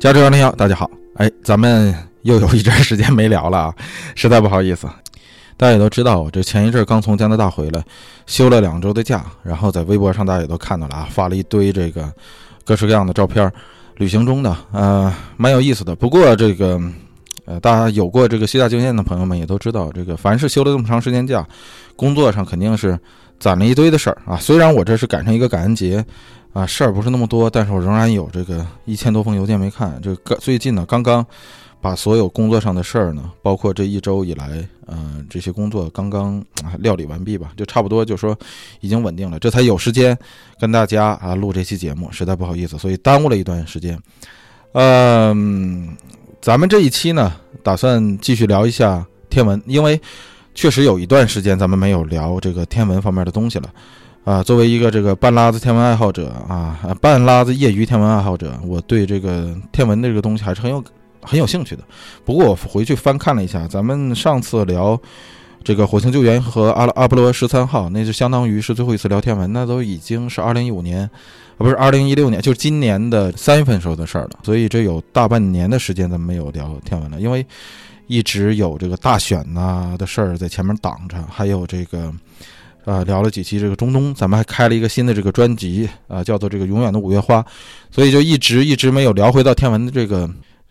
加州幺零幺，大家好，哎，咱们又有一阵时间没聊了啊，实在不好意思。大家也都知道，我这前一阵刚从加拿大回来，休了两周的假，然后在微博上大家也都看到了啊，发了一堆这个各式各样的照片，旅行中的，呃，蛮有意思的。不过这个，呃，大家有过这个西大经验的朋友们也都知道，这个凡是休了这么长时间假，工作上肯定是攒了一堆的事儿啊。虽然我这是赶上一个感恩节。啊，事儿不是那么多，但是我仍然有这个一千多封邮件没看。这个最近呢，刚刚把所有工作上的事儿呢，包括这一周以来，呃，这些工作刚刚啊料理完毕吧，就差不多就说已经稳定了，这才有时间跟大家啊录这期节目，实在不好意思，所以耽误了一段时间。嗯，咱们这一期呢，打算继续聊一下天文，因为确实有一段时间咱们没有聊这个天文方面的东西了。啊，作为一个这个半拉子天文爱好者啊，半拉子业余天文爱好者，我对这个天文的这个东西还是很有很有兴趣的。不过我回去翻看了一下，咱们上次聊这个火星救援和阿阿波罗十三号，那就相当于是最后一次聊天文，那都已经是二零一五年，啊不是二零一六年，就是今年的三月份时候的事儿了。所以这有大半年的时间咱们没有聊天文了，因为一直有这个大选呐的事儿在前面挡着，还有这个。啊，聊了几期这个中东，咱们还开了一个新的这个专辑啊，叫做这个永远的五月花，所以就一直一直没有聊回到天文的这个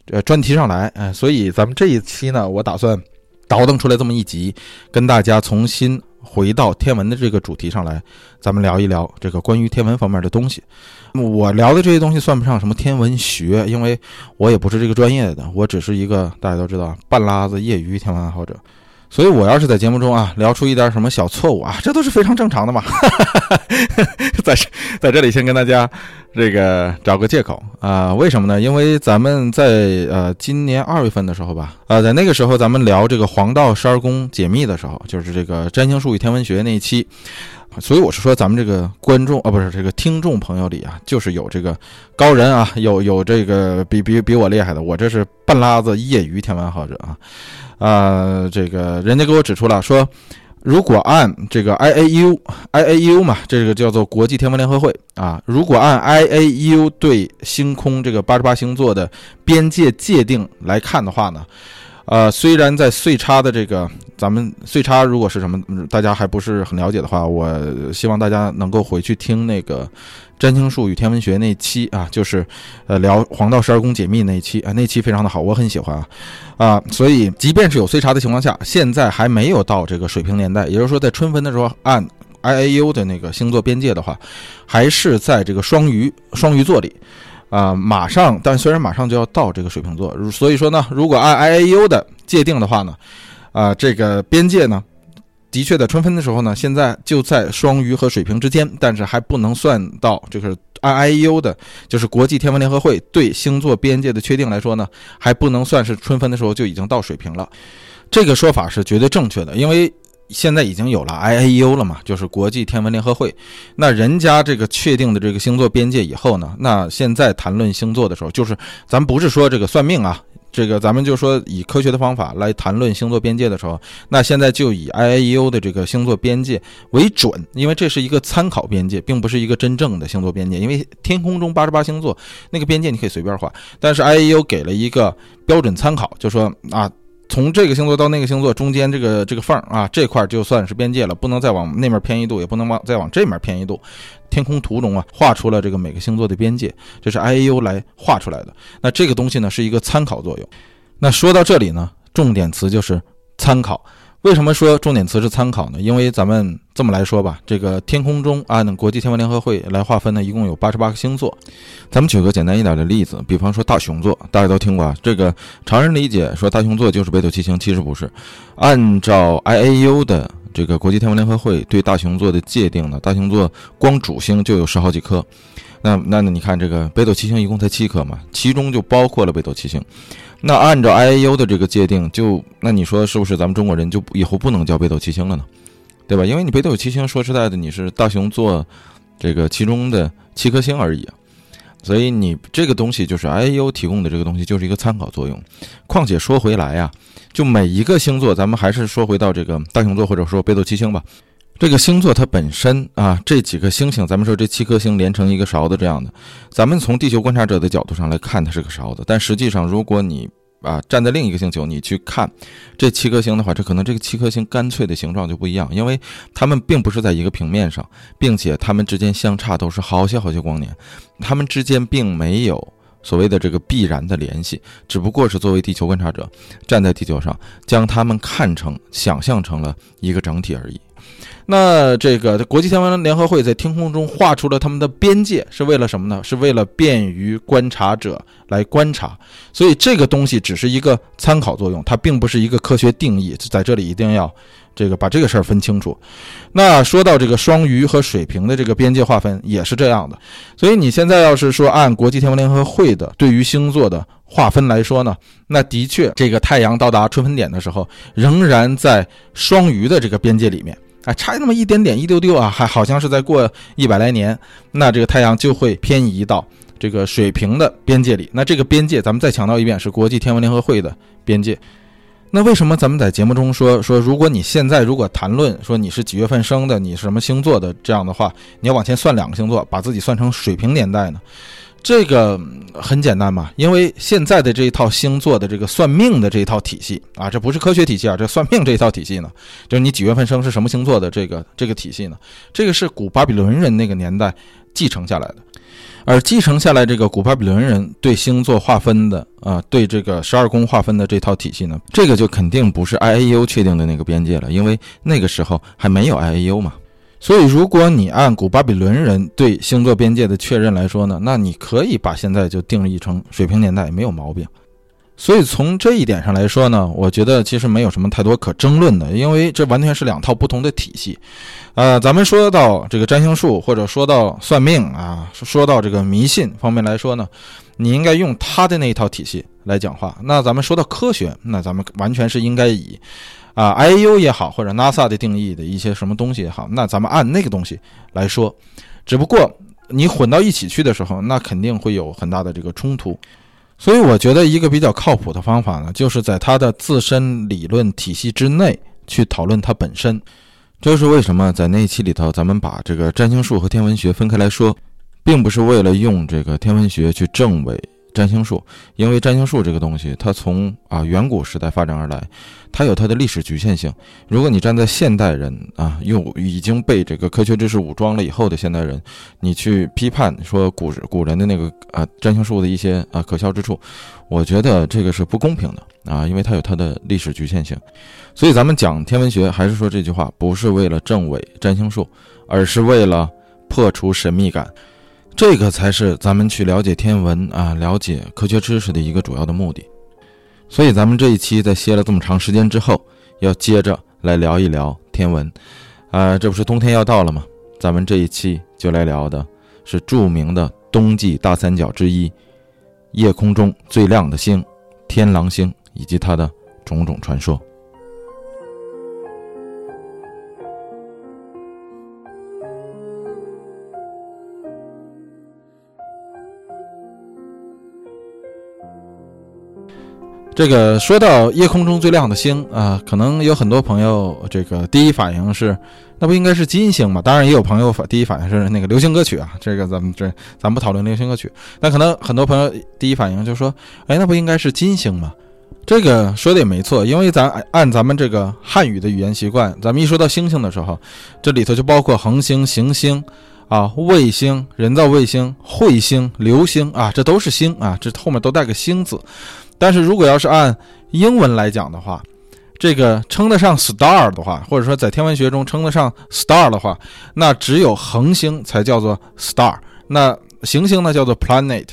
呃专题上来，哎，所以咱们这一期呢，我打算倒腾出来这么一集，跟大家重新回到天文的这个主题上来，咱们聊一聊这个关于天文方面的东西。我聊的这些东西算不上什么天文学，因为我也不是这个专业的，我只是一个大家都知道半拉子业余天文爱好者。所以，我要是在节目中啊聊出一点什么小错误啊，这都是非常正常的嘛。在在这里先跟大家这个找个借口啊，为什么呢？因为咱们在呃今年二月份的时候吧，啊，在那个时候咱们聊这个黄道十二宫解密的时候，就是这个占星术与天文学那一期，所以我是说咱们这个观众啊，不是这个听众朋友里啊，就是有这个高人啊，有有这个比比比我厉害的，我这是半拉子业余天文爱好者啊。啊，这个人家给我指出了，说如果按这个 I A U I A U 嘛，这个叫做国际天文联合会啊，如果按 I A U 对星空这个八十八星座的边界界定来看的话呢，呃，虽然在岁差的这个咱们岁差如果是什么，大家还不是很了解的话，我希望大家能够回去听那个。占星术与天文学那期啊，就是呃聊黄道十二宫解密那一期啊，那期非常的好，我很喜欢啊啊，所以即便是有岁差的情况下，现在还没有到这个水平年代，也就是说在春分的时候按 I A U 的那个星座边界的话，还是在这个双鱼双鱼座里啊，马上，但虽然马上就要到这个水瓶座，所以说呢，如果按 I A U 的界定的话呢，啊，这个边界呢。的确，在春分的时候呢，现在就在双鱼和水瓶之间，但是还不能算到，就是按 IAU 的，就是国际天文联合会对星座边界的确定来说呢，还不能算是春分的时候就已经到水瓶了。这个说法是绝对正确的，因为现在已经有了 IAEU 了嘛，就是国际天文联合会。那人家这个确定的这个星座边界以后呢，那现在谈论星座的时候，就是咱不是说这个算命啊。这个咱们就说以科学的方法来谈论星座边界的时候，那现在就以 IAEU 的这个星座边界为准，因为这是一个参考边界，并不是一个真正的星座边界。因为天空中八十八星座那个边界你可以随便画，但是 IAEU 给了一个标准参考，就说啊。从这个星座到那个星座中间这个这个缝儿啊，这块就算是边界了，不能再往那面偏一度，也不能往再往这面偏一度。天空图中啊，画出了这个每个星座的边界，这是 I A U 来画出来的。那这个东西呢，是一个参考作用。那说到这里呢，重点词就是参考。为什么说重点词是参考呢？因为咱们这么来说吧，这个天空中按国际天文联合会来划分呢，一共有八十八个星座。咱们举个简单一点的例子，比方说大熊座，大家都听过啊。这个常人理解说大熊座就是北斗七星，其实不是。按照 I A U 的这个国际天文联合会对大熊座的界定呢，大熊座光主星就有十好几颗。那那那你看这个北斗七星一共才七颗嘛，其中就包括了北斗七星。那按照 I A U 的这个界定，就那你说是不是咱们中国人就以后不能叫北斗七星了呢？对吧？因为你北斗七星说实在的，你是大熊座这个其中的七颗星而已。所以你这个东西就是 I A U 提供的这个东西就是一个参考作用。况且说回来呀，就每一个星座，咱们还是说回到这个大熊座或者说北斗七星吧。这个星座它本身啊，这几个星星，咱们说这七颗星连成一个勺子这样的，咱们从地球观察者的角度上来看，它是个勺子。但实际上，如果你啊站在另一个星球，你去看这七颗星的话，这可能这个七颗星干脆的形状就不一样，因为它们并不是在一个平面上，并且它们之间相差都是好些好些光年，它们之间并没有所谓的这个必然的联系，只不过是作为地球观察者站在地球上，将它们看成、想象成了一个整体而已。那这个国际天文联合会在天空中画出了他们的边界，是为了什么呢？是为了便于观察者来观察。所以这个东西只是一个参考作用，它并不是一个科学定义。在这里一定要这个把这个事儿分清楚。那说到这个双鱼和水瓶的这个边界划分也是这样的。所以你现在要是说按国际天文联合会的对于星座的划分来说呢，那的确这个太阳到达春分点的时候，仍然在双鱼的这个边界里面。啊，差那么一点点，一丢丢啊，还好像是再过一百来年，那这个太阳就会偏移到这个水平的边界里。那这个边界，咱们再强调一遍，是国际天文联合会的边界。那为什么咱们在节目中说说，如果你现在如果谈论说你是几月份生的，你是什么星座的这样的话，你要往前算两个星座，把自己算成水平年代呢？这个很简单嘛，因为现在的这一套星座的这个算命的这一套体系啊，这不是科学体系啊，这算命这一套体系呢，就是你几月份生是什么星座的这个这个体系呢，这个是古巴比伦人那个年代继承下来的，而继承下来这个古巴比伦人对星座划分的啊，对这个十二宫划分的这套体系呢，这个就肯定不是 I A U 确定的那个边界了，因为那个时候还没有 I A U 嘛。所以，如果你按古巴比伦人对星座边界的确认来说呢，那你可以把现在就定义成水平年代，没有毛病。所以从这一点上来说呢，我觉得其实没有什么太多可争论的，因为这完全是两套不同的体系。呃，咱们说到这个占星术，或者说到算命啊，说到这个迷信方面来说呢，你应该用他的那一套体系来讲话。那咱们说到科学，那咱们完全是应该以。啊，I U 也好，或者 NASA 的定义的一些什么东西也好，那咱们按那个东西来说，只不过你混到一起去的时候，那肯定会有很大的这个冲突。所以我觉得一个比较靠谱的方法呢，就是在它的自身理论体系之内去讨论它本身。这是为什么在那一期里头，咱们把这个占星术和天文学分开来说，并不是为了用这个天文学去证伪。占星术，因为占星术这个东西，它从啊远古时代发展而来，它有它的历史局限性。如果你站在现代人啊，又已经被这个科学知识武装了以后的现代人，你去批判说古古人的那个啊占星术的一些啊可笑之处，我觉得这个是不公平的啊，因为它有它的历史局限性。所以咱们讲天文学，还是说这句话，不是为了证伪占星术，而是为了破除神秘感。这个才是咱们去了解天文啊，了解科学知识的一个主要的目的。所以，咱们这一期在歇了这么长时间之后，要接着来聊一聊天文。啊，这不是冬天要到了吗？咱们这一期就来聊的是著名的冬季大三角之一——夜空中最亮的星——天狼星，以及它的种种传说。这个说到夜空中最亮的星啊，可能有很多朋友这个第一反应是，那不应该是金星吗？当然也有朋友反第一反应是那个流行歌曲啊。这个咱们这咱不讨论流行歌曲，那可能很多朋友第一反应就说，哎，那不应该是金星吗？这个说的也没错，因为咱按咱们这个汉语的语言习惯，咱们一说到星星的时候，这里头就包括恒星、行星啊、卫星、人造卫星、彗星、流星啊，这都是星啊，这后面都带个星字。但是如果要是按英文来讲的话，这个称得上 star 的话，或者说在天文学中称得上 star 的话，那只有恒星才叫做 star，那行星呢叫做 planet。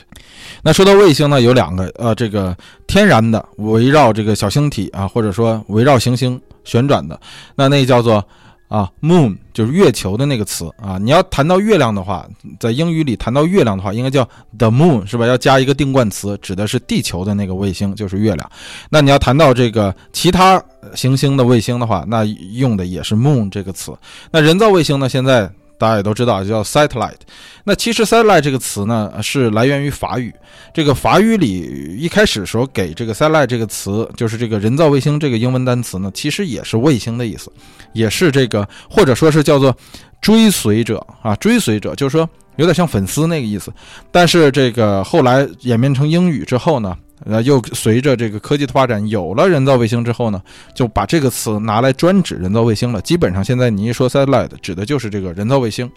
那说到卫星呢，有两个，呃，这个天然的围绕这个小星体啊，或者说围绕行星旋转的，那那叫做。啊，moon 就是月球的那个词啊。你要谈到月亮的话，在英语里谈到月亮的话，应该叫 the moon 是吧？要加一个定冠词，指的是地球的那个卫星，就是月亮。那你要谈到这个其他行星的卫星的话，那用的也是 moon 这个词。那人造卫星呢？现在大家也都知道叫 satellite。那其实 satellite 这个词呢是来源于法语，这个法语里一开始时候给这个 satellite 这个词，就是这个人造卫星这个英文单词呢，其实也是卫星的意思，也是这个或者说是叫做追随者啊，追随者就是说有点像粉丝那个意思。但是这个后来演变成英语之后呢？那，又随着这个科技的发展，有了人造卫星之后呢，就把这个词拿来专指人造卫星了。基本上现在你一说 satellite，指的就是这个人造卫星。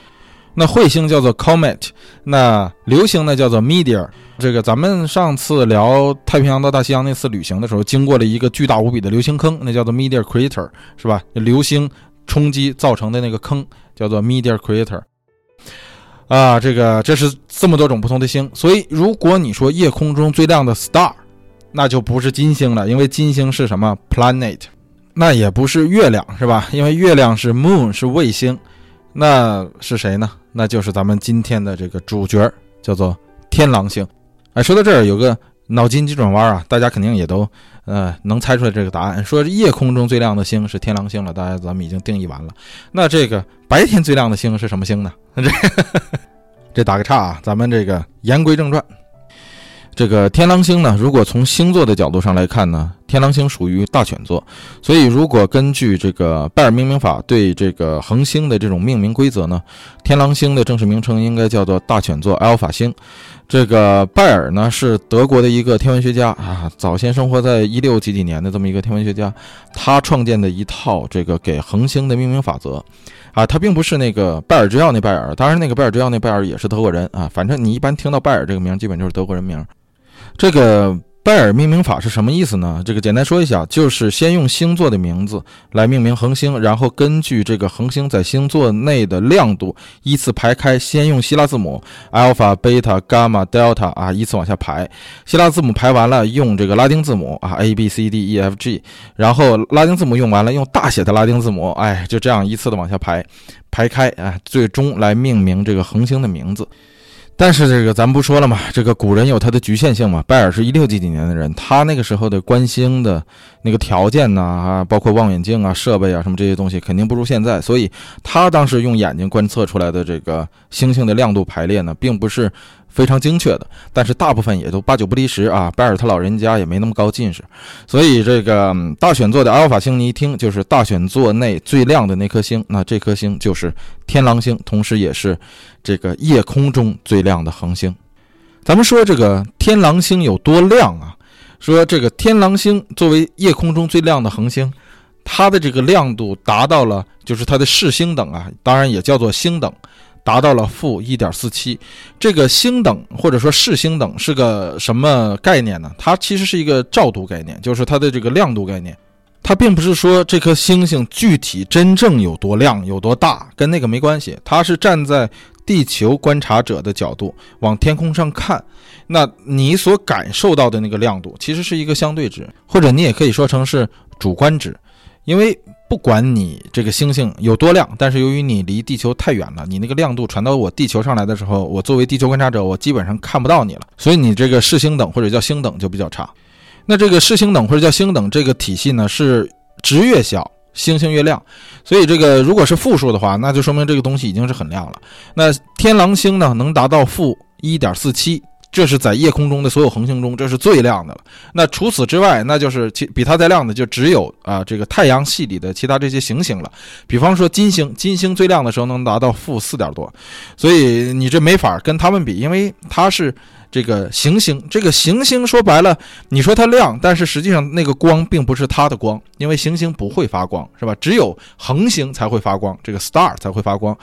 那彗星叫做 comet，那流星呢叫做 meteor。这个咱们上次聊太平洋到大西洋那次旅行的时候，经过了一个巨大无比的流星坑，那叫做 meteor crater，是吧？流星冲击造成的那个坑叫做 meteor crater。啊，这个这是这么多种不同的星，所以如果你说夜空中最亮的 star，那就不是金星了，因为金星是什么 planet，那也不是月亮，是吧？因为月亮是 moon 是卫星，那是谁呢？那就是咱们今天的这个主角，叫做天狼星。哎，说到这儿有个脑筋急转弯啊，大家肯定也都呃能猜出来这个答案，说夜空中最亮的星是天狼星了，大家咱们已经定义完了。那这个白天最亮的星是什么星呢？这。这打个岔啊，咱们这个言归正传。这个天狼星呢，如果从星座的角度上来看呢，天狼星属于大犬座，所以如果根据这个拜耳命名法对这个恒星的这种命名规则呢，天狼星的正式名称应该叫做大犬座阿尔法星。这个拜耳呢是德国的一个天文学家啊，早先生活在一六几几年的这么一个天文学家，他创建的一套这个给恒星的命名法则。啊，他并不是那个拜尔之钥那拜尔，当然那个拜尔之钥那拜尔也是德国人啊。反正你一般听到拜尔这个名，基本就是德国人名。这个。拜耳命名法是什么意思呢？这个简单说一下，就是先用星座的名字来命名恒星，然后根据这个恒星在星座内的亮度依次排开，先用希腊字母 alpha、beta、gamma、delta 啊依次往下排。希腊字母排完了，用这个拉丁字母啊 a b c d e f g，然后拉丁字母用完了，用大写的拉丁字母，哎，就这样依次的往下排，排开啊，最终来命名这个恒星的名字。但是这个咱不说了嘛，这个古人有他的局限性嘛。拜尔是一六几几年的人，他那个时候的观星的那个条件呢，啊，包括望远镜啊、设备啊什么这些东西，肯定不如现在。所以他当时用眼睛观测出来的这个星星的亮度排列呢，并不是。非常精确的，但是大部分也都八九不离十啊。拜尔他老人家也没那么高近视，所以这个大选座的阿尔法星，你一听就是大选座内最亮的那颗星，那这颗星就是天狼星，同时也是这个夜空中最亮的恒星。咱们说这个天狼星有多亮啊？说这个天狼星作为夜空中最亮的恒星，它的这个亮度达到了，就是它的视星等啊，当然也叫做星等。达到了负一点四七，这个星等或者说视星等是个什么概念呢？它其实是一个照度概念，就是它的这个亮度概念。它并不是说这颗星星具体真正有多亮有多大，跟那个没关系。它是站在地球观察者的角度往天空上看，那你所感受到的那个亮度其实是一个相对值，或者你也可以说成是主观值，因为。不管你这个星星有多亮，但是由于你离地球太远了，你那个亮度传到我地球上来的时候，我作为地球观察者，我基本上看不到你了，所以你这个视星等或者叫星等就比较差。那这个视星等或者叫星等这个体系呢，是值越小，星星越亮。所以这个如果是负数的话，那就说明这个东西已经是很亮了。那天狼星呢，能达到负一点四七。这是在夜空中的所有恒星中，这是最亮的了。那除此之外，那就是其比它再亮的，就只有啊这个太阳系里的其他这些行星了。比方说金星，金星最亮的时候能达到负四点多，所以你这没法跟他们比，因为它是。这个行星，这个行星说白了，你说它亮，但是实际上那个光并不是它的光，因为行星不会发光，是吧？只有恒星才会发光，这个 star 才会发光。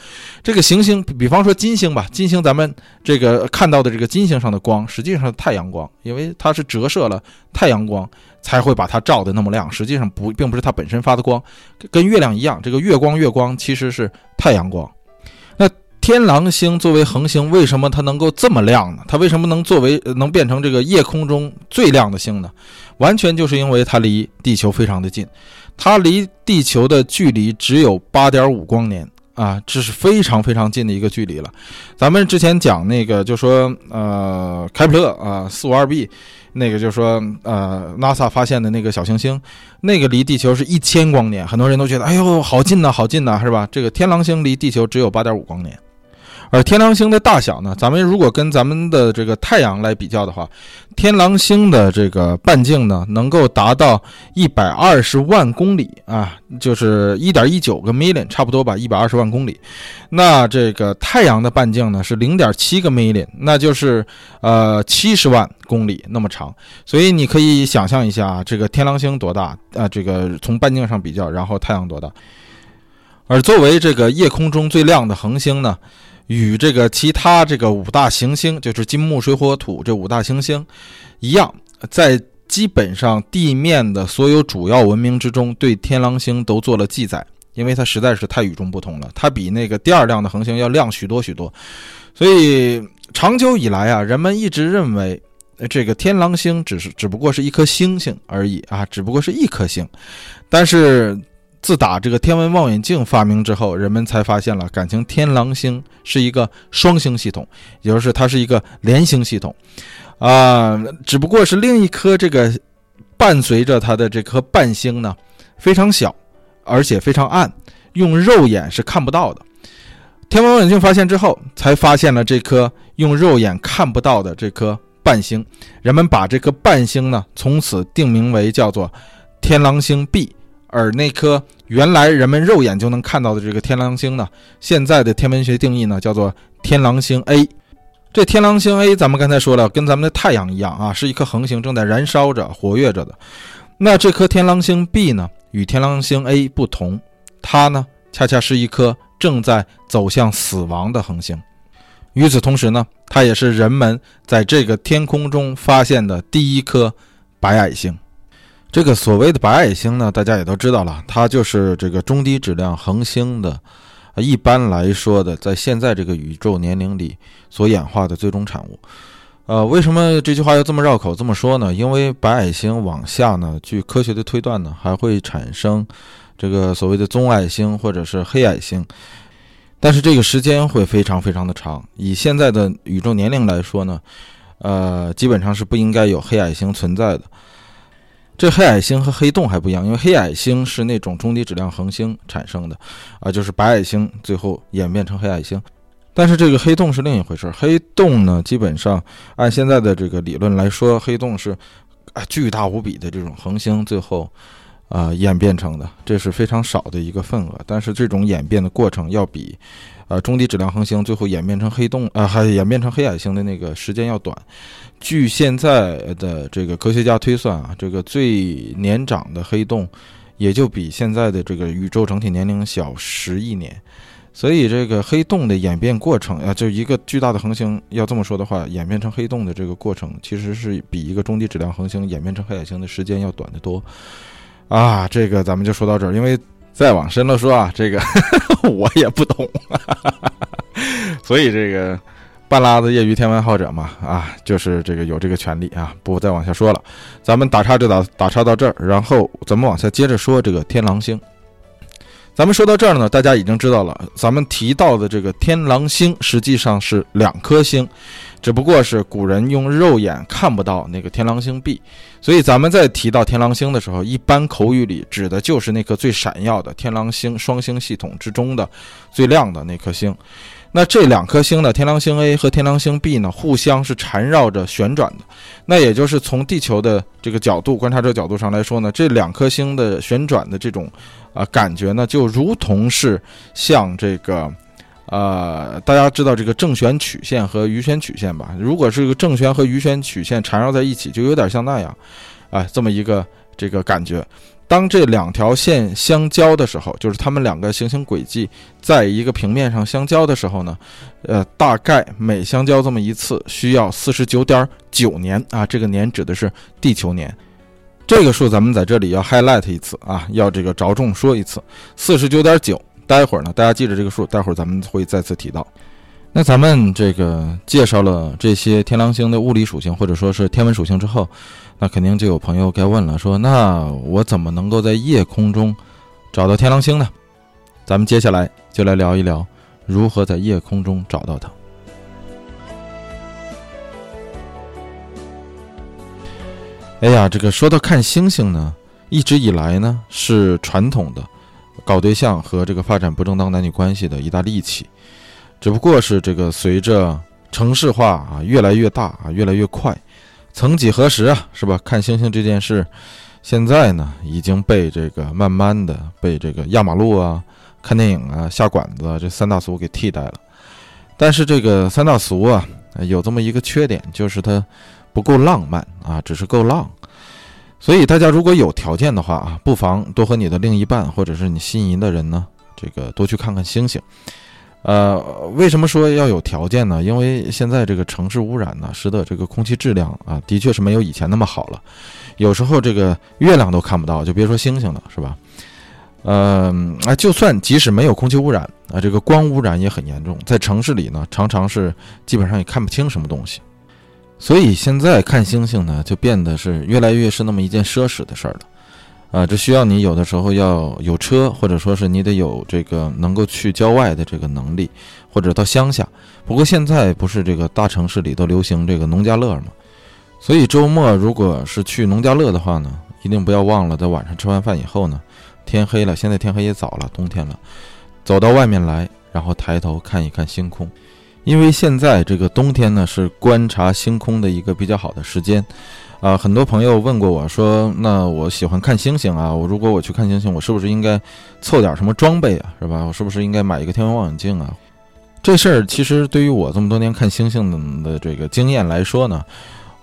这个行星，比方说金星吧，金星咱们这个看到的这个金星上的光，实际上太阳光，因为它是折射了太阳光才会把它照的那么亮，实际上不并不是它本身发的光，跟月亮一样，这个月光月光其实是太阳光。天狼星作为恒星，为什么它能够这么亮呢？它为什么能作为能变成这个夜空中最亮的星呢？完全就是因为它离地球非常的近，它离地球的距离只有八点五光年啊，这是非常非常近的一个距离了。咱们之前讲那个，就说呃，开普勒啊，四五二 b。那个就说，呃，NASA 发现的那个小行星，那个离地球是一千光年，很多人都觉得，哎呦，好近呐，好近呐，是吧？这个天狼星离地球只有八点五光年。而天狼星的大小呢？咱们如果跟咱们的这个太阳来比较的话，天狼星的这个半径呢，能够达到一百二十万公里啊，就是一点一九个 million，差不多吧，一百二十万公里。那这个太阳的半径呢是零点七个 million，那就是呃七十万公里那么长。所以你可以想象一下，这个天狼星多大啊？这个从半径上比较，然后太阳多大？而作为这个夜空中最亮的恒星呢？与这个其他这个五大行星，就是金木水火土这五大行星一样，在基本上地面的所有主要文明之中，对天狼星都做了记载，因为它实在是太与众不同了，它比那个第二亮的恒星要亮许多许多。所以长久以来啊，人们一直认为这个天狼星只是只不过是一颗星星而已啊，只不过是一颗星，但是。自打这个天文望远镜发明之后，人们才发现了感情天狼星是一个双星系统，也就是它是一个连星系统，啊，只不过是另一颗这个伴随着它的这颗伴星呢，非常小，而且非常暗，用肉眼是看不到的。天文望远镜发现之后，才发现了这颗用肉眼看不到的这颗伴星，人们把这颗伴星呢，从此定名为叫做天狼星 B。而那颗原来人们肉眼就能看到的这个天狼星呢，现在的天文学定义呢叫做天狼星 A。这天狼星 A，咱们刚才说了，跟咱们的太阳一样啊，是一颗恒星，正在燃烧着、活跃着的。那这颗天狼星 B 呢，与天狼星 A 不同，它呢恰恰是一颗正在走向死亡的恒星。与此同时呢，它也是人们在这个天空中发现的第一颗白矮星。这个所谓的白矮星呢，大家也都知道了，它就是这个中低质量恒星的，一般来说的，在现在这个宇宙年龄里所演化的最终产物。呃，为什么这句话要这么绕口这么说呢？因为白矮星往下呢，据科学的推断呢，还会产生这个所谓的棕矮星或者是黑矮星，但是这个时间会非常非常的长。以现在的宇宙年龄来说呢，呃，基本上是不应该有黑矮星存在的。这黑矮星和黑洞还不一样，因为黑矮星是那种中低质量恒星产生的，啊，就是白矮星最后演变成黑矮星。但是这个黑洞是另一回事儿。黑洞呢，基本上按现在的这个理论来说，黑洞是啊巨大无比的这种恒星最后啊演变成的，这是非常少的一个份额。但是这种演变的过程要比。呃，中低质量恒星最后演变成黑洞，呃，还演变成黑矮星的那个时间要短。据现在的这个科学家推算啊，这个最年长的黑洞也就比现在的这个宇宙整体年龄小十亿年。所以，这个黑洞的演变过程啊，就一个巨大的恒星，要这么说的话，演变成黑洞的这个过程，其实是比一个中低质量恒星演变成黑矮星的时间要短得多。啊，这个咱们就说到这儿，因为。再往深了说啊，这个我也不懂，所以这个半拉子业余天文爱好者嘛，啊，就是这个有这个权利啊，不再往下说了。咱们打岔就打打岔到这儿，然后咱们往下接着说这个天狼星。咱们说到这儿呢，大家已经知道了，咱们提到的这个天狼星实际上是两颗星。只不过是古人用肉眼看不到那个天狼星 B，所以咱们在提到天狼星的时候，一般口语里指的就是那颗最闪耀的天狼星双星系统之中的最亮的那颗星。那这两颗星呢，天狼星 A 和天狼星 B 呢，互相是缠绕着旋转的。那也就是从地球的这个角度观察者角度上来说呢，这两颗星的旋转的这种啊感觉呢，就如同是像这个。呃，大家知道这个正弦曲线和余弦曲线吧？如果是一个正弦和余弦曲线缠绕在一起，就有点像那样，啊，这么一个这个感觉。当这两条线相交的时候，就是它们两个行星轨迹在一个平面上相交的时候呢，呃，大概每相交这么一次需要四十九点九年啊，这个年指的是地球年。这个数咱们在这里要 highlight 一次啊，要这个着重说一次，四十九点九。待会儿呢，大家记着这个数，待会儿咱们会再次提到。那咱们这个介绍了这些天狼星的物理属性或者说是天文属性之后，那肯定就有朋友该问了，说那我怎么能够在夜空中找到天狼星呢？咱们接下来就来聊一聊如何在夜空中找到它。哎呀，这个说到看星星呢，一直以来呢是传统的搞对象和这个发展不正当男女关系的一大利器，只不过是这个随着城市化啊越来越大啊越来越快，曾几何时啊是吧？看星星这件事，现在呢已经被这个慢慢的被这个压马路啊、看电影啊、下馆子这三大俗给替代了。但是这个三大俗啊有这么一个缺点，就是它。不够浪漫啊，只是够浪，所以大家如果有条件的话啊，不妨多和你的另一半或者是你心仪的人呢，这个多去看看星星。呃，为什么说要有条件呢？因为现在这个城市污染呢，使得这个空气质量啊，的确是没有以前那么好了。有时候这个月亮都看不到，就别说星星了，是吧？嗯，啊，就算即使没有空气污染啊，这个光污染也很严重，在城市里呢，常常是基本上也看不清什么东西。所以现在看星星呢，就变得是越来越是那么一件奢侈的事儿了，啊，这需要你有的时候要有车，或者说是你得有这个能够去郊外的这个能力，或者到乡下。不过现在不是这个大城市里都流行这个农家乐吗？所以周末如果是去农家乐的话呢，一定不要忘了在晚上吃完饭以后呢，天黑了，现在天黑也早了，冬天了，走到外面来，然后抬头看一看星空。因为现在这个冬天呢，是观察星空的一个比较好的时间，啊，很多朋友问过我说，那我喜欢看星星啊，我如果我去看星星，我是不是应该凑点什么装备啊，是吧？我是不是应该买一个天文望远镜啊？这事儿其实对于我这么多年看星星的这个经验来说呢，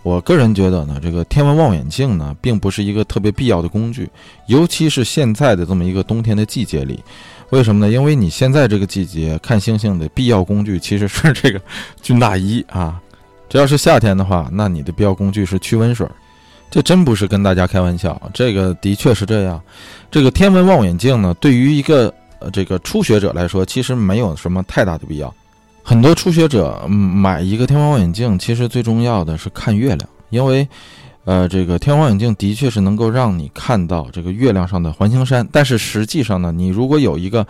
我个人觉得呢，这个天文望远镜呢，并不是一个特别必要的工具，尤其是现在的这么一个冬天的季节里。为什么呢？因为你现在这个季节看星星的必要工具其实是这个 军大衣啊。这要是夏天的话，那你的必要工具是驱蚊水。这真不是跟大家开玩笑，这个的确是这样。这个天文望远镜呢，对于一个呃这个初学者来说，其实没有什么太大的必要。很多初学者买一个天文望远镜，其实最重要的是看月亮，因为。呃，这个天文望远镜的确是能够让你看到这个月亮上的环形山，但是实际上呢，你如果有一个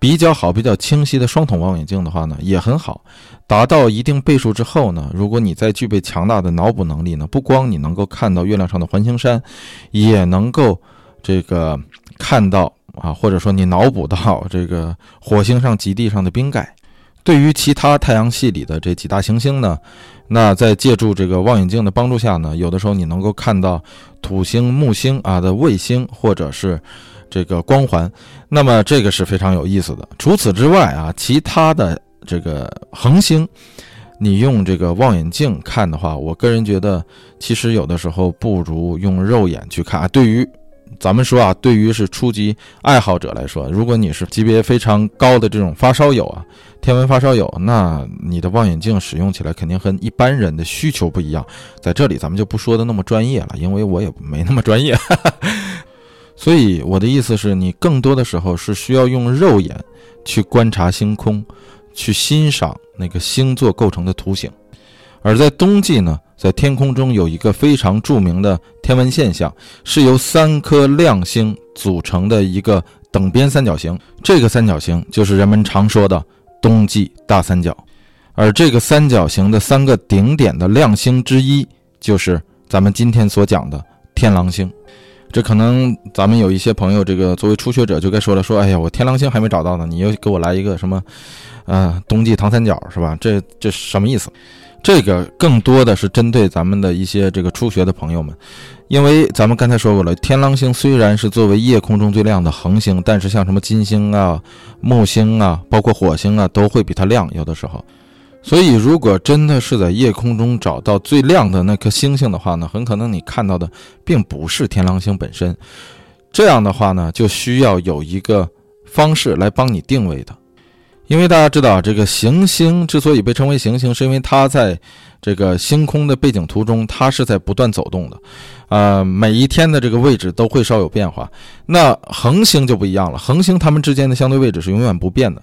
比较好、比较清晰的双筒望远镜的话呢，也很好。达到一定倍数之后呢，如果你再具备强大的脑补能力呢，不光你能够看到月亮上的环形山，也能够这个看到啊，或者说你脑补到这个火星上极地上的冰盖。对于其他太阳系里的这几大行星呢？那在借助这个望远镜的帮助下呢，有的时候你能够看到土星、木星啊的卫星，或者是这个光环，那么这个是非常有意思的。除此之外啊，其他的这个恒星，你用这个望远镜看的话，我个人觉得其实有的时候不如用肉眼去看啊。对于咱们说啊，对于是初级爱好者来说，如果你是级别非常高的这种发烧友啊。天文发烧友，那你的望远镜使用起来肯定和一般人的需求不一样。在这里，咱们就不说的那么专业了，因为我也没那么专业。所以我的意思是你更多的时候是需要用肉眼去观察星空，去欣赏那个星座构成的图形。而在冬季呢，在天空中有一个非常著名的天文现象，是由三颗亮星组成的一个等边三角形。这个三角形就是人们常说的。冬季大三角，而这个三角形的三个顶点的亮星之一，就是咱们今天所讲的天狼星。这可能咱们有一些朋友，这个作为初学者就该说了，说哎呀，我天狼星还没找到呢，你又给我来一个什么，呃，冬季唐三角是吧？这这什么意思？这个更多的是针对咱们的一些这个初学的朋友们，因为咱们刚才说过了，天狼星虽然是作为夜空中最亮的恒星，但是像什么金星啊、木星啊，包括火星啊，都会比它亮。有的时候，所以如果真的是在夜空中找到最亮的那颗星星的话呢，很可能你看到的并不是天狼星本身。这样的话呢，就需要有一个方式来帮你定位的。因为大家知道，这个行星之所以被称为行星，是因为它在这个星空的背景图中，它是在不断走动的，呃，每一天的这个位置都会稍有变化。那恒星就不一样了，恒星它们之间的相对位置是永远不变的。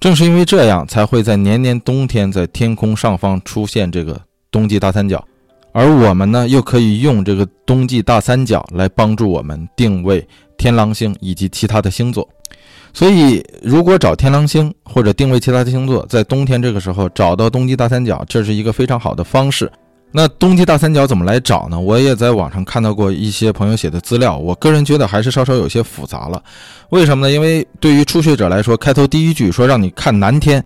正是因为这样，才会在年年冬天在天空上方出现这个冬季大三角，而我们呢，又可以用这个冬季大三角来帮助我们定位天狼星以及其他的星座。所以，如果找天狼星或者定位其他的星座，在冬天这个时候找到冬季大三角，这是一个非常好的方式，那冬季大三角怎么来找呢？我也在网上看到过一些朋友写的资料，我个人觉得还是稍稍有些复杂了。为什么呢？因为对于初学者来说，开头第一句说让你看南天，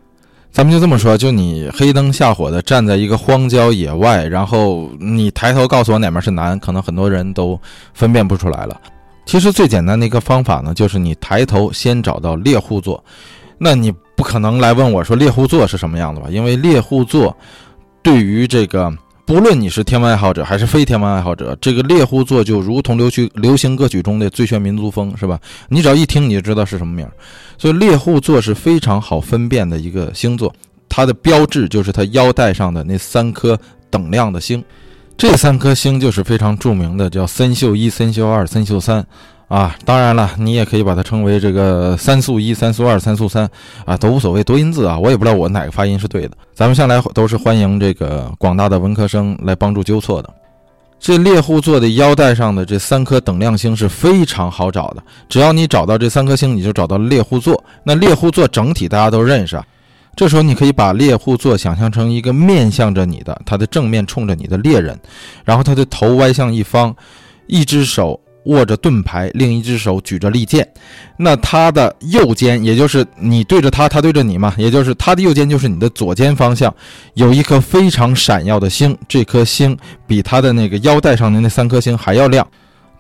咱们就这么说，就你黑灯瞎火的站在一个荒郊野外，然后你抬头告诉我哪面是南，可能很多人都分辨不出来了。其实最简单的一个方法呢，就是你抬头先找到猎户座。那你不可能来问我说猎户座是什么样的吧？因为猎户座对于这个。不论你是天文爱好者还是非天文爱好者，这个猎户座就如同流曲流行歌曲中的《最炫民族风》，是吧？你只要一听你就知道是什么名儿。所以猎户座是非常好分辨的一个星座，它的标志就是它腰带上的那三颗等亮的星，这三颗星就是非常著名的，叫参宿一、参宿二、参宿三。啊，当然了，你也可以把它称为这个三素一、三素二、三素三啊，都无所谓，多音字啊，我也不知道我哪个发音是对的。咱们向来都是欢迎这个广大的文科生来帮助纠错的。这猎户座的腰带上的这三颗等亮星是非常好找的，只要你找到这三颗星，你就找到猎户座。那猎户座整体大家都认识啊，这时候你可以把猎户座想象成一个面向着你的，它的正面冲着你的猎人，然后他的头歪向一方，一只手。握着盾牌，另一只手举着利剑，那他的右肩，也就是你对着他，他对着你嘛，也就是他的右肩就是你的左肩方向，有一颗非常闪耀的星，这颗星比他的那个腰带上的那三颗星还要亮。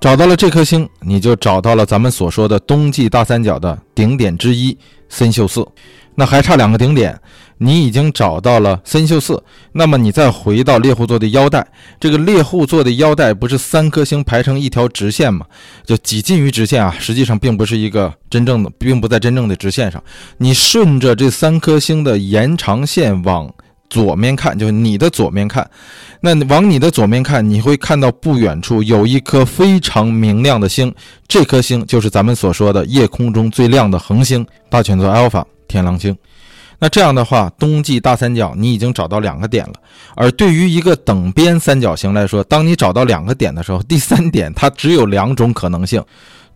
找到了这颗星，你就找到了咱们所说的冬季大三角的顶点之一参宿四。那还差两个顶点，你已经找到了参宿四，那么你再回到猎户座的腰带，这个猎户座的腰带不是三颗星排成一条直线吗？就几近于直线啊，实际上并不是一个真正的，并不在真正的直线上。你顺着这三颗星的延长线往左面看，就是你的左面看，那往你的左面看，你会看到不远处有一颗非常明亮的星，这颗星就是咱们所说的夜空中最亮的恒星大犬座 Alpha。天狼星，那这样的话，冬季大三角你已经找到两个点了。而对于一个等边三角形来说，当你找到两个点的时候，第三点它只有两种可能性。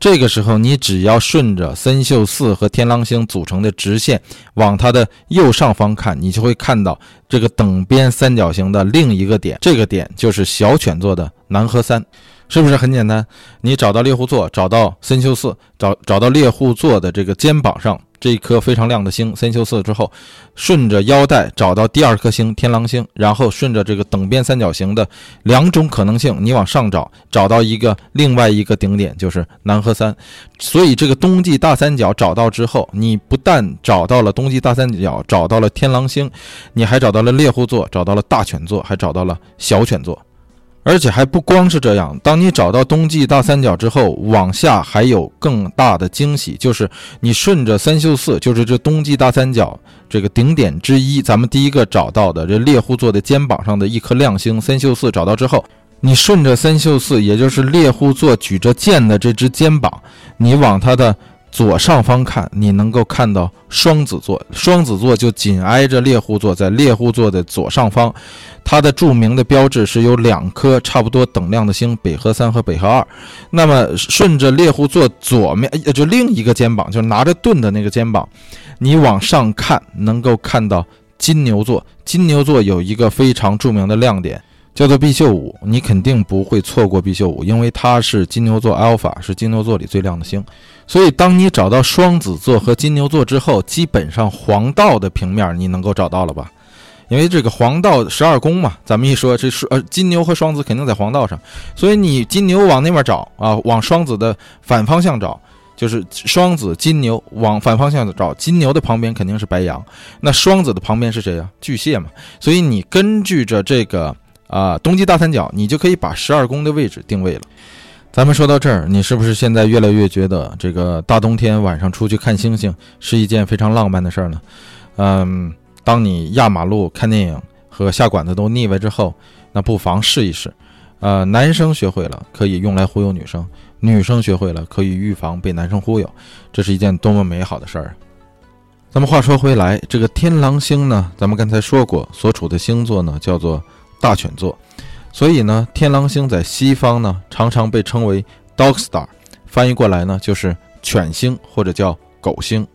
这个时候，你只要顺着参宿四和天狼星组成的直线往它的右上方看，你就会看到这个等边三角形的另一个点。这个点就是小犬座的南河三，是不是很简单？你找到猎户座，找到参宿四，找找到猎户座的这个肩膀上。这一颗非常亮的星三宿四之后，顺着腰带找到第二颗星天狼星，然后顺着这个等边三角形的两种可能性，你往上找，找到一个另外一个顶点，就是南河三。所以这个冬季大三角找到之后，你不但找到了冬季大三角，找到了天狼星，你还找到了猎户座，找到了大犬座，还找到了小犬座。而且还不光是这样，当你找到冬季大三角之后，往下还有更大的惊喜，就是你顺着三秀四，就是这冬季大三角这个顶点之一，咱们第一个找到的这猎户座的肩膀上的一颗亮星三秀四找到之后，你顺着三秀四，也就是猎户座举着剑的这只肩膀，你往它的。左上方看，你能够看到双子座。双子座就紧挨着猎户座，在猎户座的左上方，它的著名的标志是有两颗差不多等亮的星，北河三和北河二。那么顺着猎户座左面，就另一个肩膀，就是拿着盾的那个肩膀，你往上看，能够看到金牛座。金牛座有一个非常著名的亮点。叫做毕宿五，你肯定不会错过毕宿五，因为它是金牛座 Alpha，是金牛座里最亮的星。所以，当你找到双子座和金牛座之后，基本上黄道的平面你能够找到了吧？因为这个黄道十二宫嘛，咱们一说这是呃金牛和双子肯定在黄道上，所以你金牛往那边找啊，往双子的反方向找，就是双子金牛往反方向找，金牛的旁边肯定是白羊，那双子的旁边是谁呀？巨蟹嘛。所以你根据着这个。啊，冬季大三角，你就可以把十二宫的位置定位了。咱们说到这儿，你是不是现在越来越觉得这个大冬天晚上出去看星星是一件非常浪漫的事儿呢？嗯，当你压马路看电影和下馆子都腻歪之后，那不妨试一试。呃，男生学会了可以用来忽悠女生，女生学会了可以预防被男生忽悠，这是一件多么美好的事儿啊。咱们话说回来，这个天狼星呢，咱们刚才说过，所处的星座呢叫做。大犬座，所以呢，天狼星在西方呢常常被称为 Dog Star，翻译过来呢就是犬星或者叫狗星。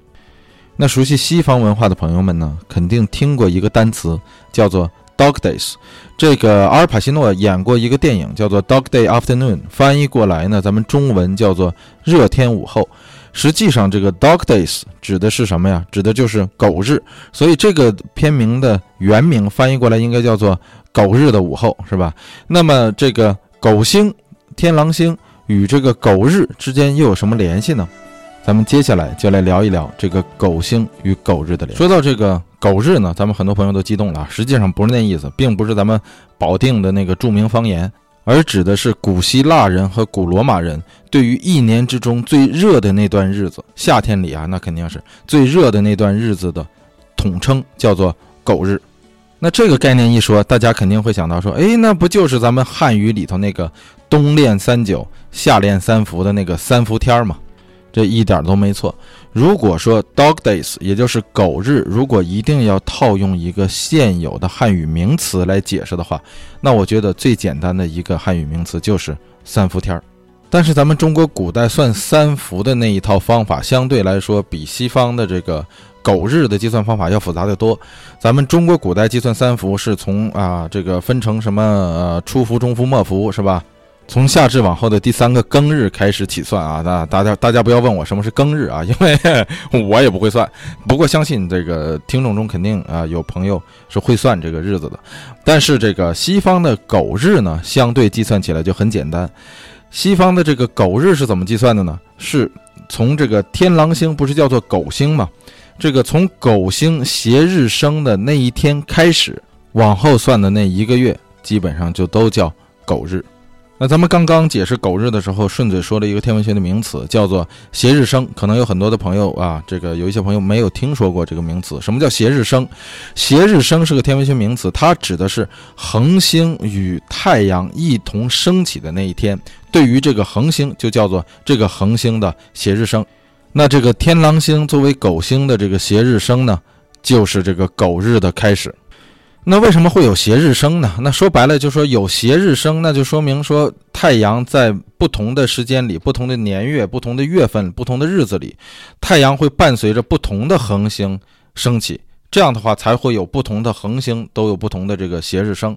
那熟悉西方文化的朋友们呢，肯定听过一个单词叫做 Dog Days。这个阿尔帕西诺演过一个电影叫做《Dog Day Afternoon》，翻译过来呢，咱们中文叫做“热天午后”。实际上，这个 Dog Days 指的是什么呀？指的就是狗日。所以这个片名的原名翻译过来应该叫做“狗日的午后”，是吧？那么这个狗星、天狼星与这个狗日之间又有什么联系呢？咱们接下来就来聊一聊这个狗星与狗日的联。说到这个狗日呢，咱们很多朋友都激动了。实际上不是那意思，并不是咱们保定的那个著名方言，而指的是古希腊人和古罗马人对于一年之中最热的那段日子，夏天里啊，那肯定是最热的那段日子的统称，叫做狗日。那这个概念一说，大家肯定会想到说，哎，那不就是咱们汉语里头那个冬练三九，夏练三伏的那个三伏天儿吗？这一点都没错。如果说 Dog Days，也就是狗日，如果一定要套用一个现有的汉语名词来解释的话，那我觉得最简单的一个汉语名词就是三伏天儿。但是咱们中国古代算三伏的那一套方法，相对来说比西方的这个狗日的计算方法要复杂的多。咱们中国古代计算三伏是从啊这个分成什么呃初伏、中伏、末伏，是吧？从夏至往后的第三个庚日开始起算啊，那大家大家不要问我什么是庚日啊，因为 我也不会算。不过相信这个听众中肯定啊有朋友是会算这个日子的。但是这个西方的狗日呢，相对计算起来就很简单。西方的这个狗日是怎么计算的呢？是从这个天狼星不是叫做狗星吗？这个从狗星斜日生的那一天开始，往后算的那一个月，基本上就都叫狗日。那咱们刚刚解释狗日的时候，顺嘴说了一个天文学的名词，叫做斜日升。可能有很多的朋友啊，这个有一些朋友没有听说过这个名词。什么叫斜日升？斜日升是个天文学名词，它指的是恒星与太阳一同升起的那一天。对于这个恒星，就叫做这个恒星的斜日升。那这个天狼星作为狗星的这个斜日生呢，就是这个狗日的开始。那为什么会有斜日升呢？那说白了，就说有斜日升，那就说明说太阳在不同的时间里、不同的年月、不同的月份、不同的日子里，太阳会伴随着不同的恒星升起。这样的话才会有不同的恒星都有不同的这个斜日升。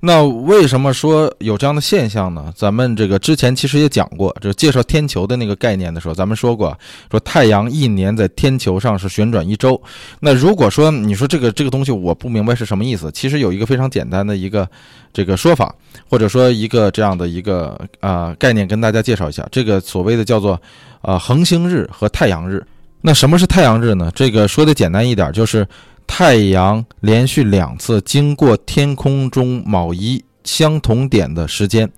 那为什么说有这样的现象呢？咱们这个之前其实也讲过，就介绍天球的那个概念的时候，咱们说过，说太阳一年在天球上是旋转一周。那如果说你说这个这个东西我不明白是什么意思，其实有一个非常简单的一个这个说法，或者说一个这样的一个啊概念跟大家介绍一下，这个所谓的叫做啊恒星日和太阳日。那什么是太阳日呢？这个说的简单一点，就是太阳连续两次经过天空中某一相同点的时间，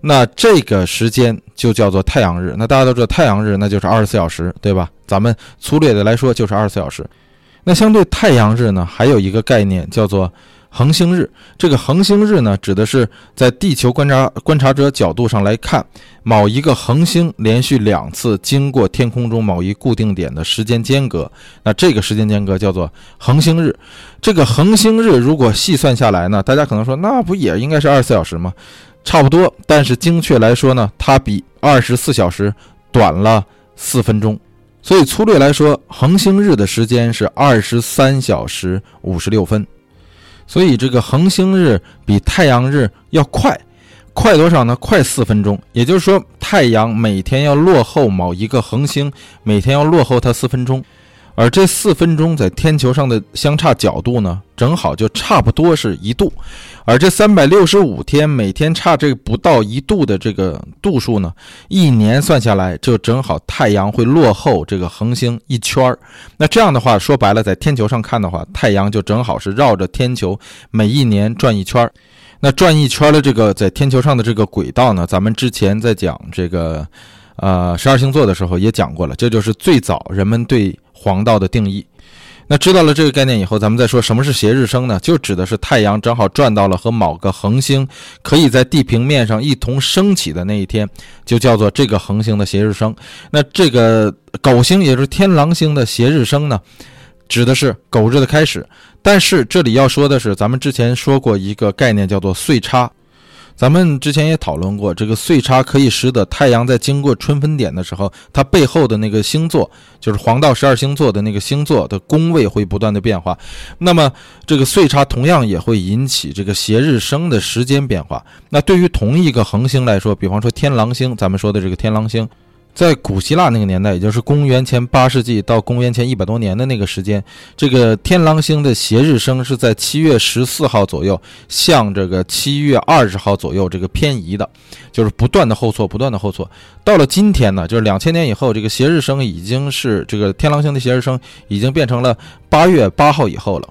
那这个时间就叫做太阳日。那大家都知道，太阳日那就是二十四小时，对吧？咱们粗略的来说就是二十四小时。那相对太阳日呢，还有一个概念叫做。恒星日，这个恒星日呢，指的是在地球观察观察者角度上来看，某一个恒星连续两次经过天空中某一固定点的时间间隔，那这个时间间隔叫做恒星日。这个恒星日如果细算下来呢，大家可能说，那不也应该是二十四小时吗？差不多，但是精确来说呢，它比二十四小时短了四分钟。所以粗略来说，恒星日的时间是二十三小时五十六分。所以这个恒星日比太阳日要快，快多少呢？快四分钟。也就是说，太阳每天要落后某一个恒星，每天要落后它四分钟。而这四分钟在天球上的相差角度呢，正好就差不多是一度。而这三百六十五天，每天差这不到一度的这个度数呢，一年算下来就正好太阳会落后这个恒星一圈儿。那这样的话，说白了，在天球上看的话，太阳就正好是绕着天球每一年转一圈儿。那转一圈的这个在天球上的这个轨道呢，咱们之前在讲这个呃十二星座的时候也讲过了，这就是最早人们对黄道的定义。那知道了这个概念以后，咱们再说什么是斜日升呢？就指的是太阳正好转到了和某个恒星可以在地平面上一同升起的那一天，就叫做这个恒星的斜日升。那这个狗星，也就是天狼星的斜日升呢，指的是狗日的开始。但是这里要说的是，咱们之前说过一个概念，叫做岁差。咱们之前也讨论过，这个岁差可以使得太阳在经过春分点的时候，它背后的那个星座，就是黄道十二星座的那个星座的宫位会不断的变化。那么这个岁差同样也会引起这个斜日升的时间变化。那对于同一个恒星来说，比方说天狼星，咱们说的这个天狼星。在古希腊那个年代，也就是公元前八世纪到公元前一百多年的那个时间，这个天狼星的斜日升是在七月十四号左右向这个七月二十号左右这个偏移的，就是不断的后错，不断的后错。到了今天呢，就是两千年以后，这个斜日升已经是这个天狼星的斜日升已经变成了八月八号以后了。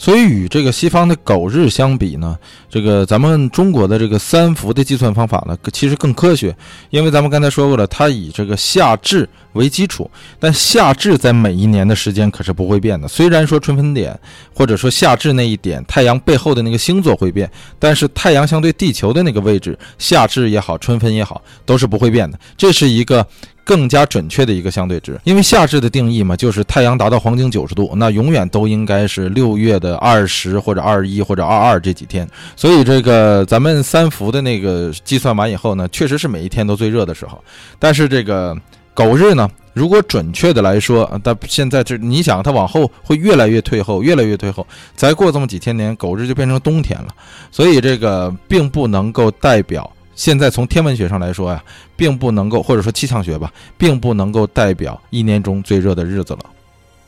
所以与这个西方的狗日相比呢，这个咱们中国的这个三伏的计算方法呢，其实更科学，因为咱们刚才说过了，它以这个夏至为基础，但夏至在每一年的时间可是不会变的。虽然说春分点或者说夏至那一点，太阳背后的那个星座会变，但是太阳相对地球的那个位置，夏至也好，春分也好，都是不会变的。这是一个。更加准确的一个相对值，因为夏至的定义嘛，就是太阳达到黄经九十度，那永远都应该是六月的二十或者二一或者二二这几天。所以这个咱们三伏的那个计算完以后呢，确实是每一天都最热的时候。但是这个狗日呢，如果准确的来说，但现在这你想，它往后会越来越退后，越来越退后，再过这么几千年，狗日就变成冬天了。所以这个并不能够代表。现在从天文学上来说呀，并不能够，或者说气象学吧，并不能够代表一年中最热的日子了。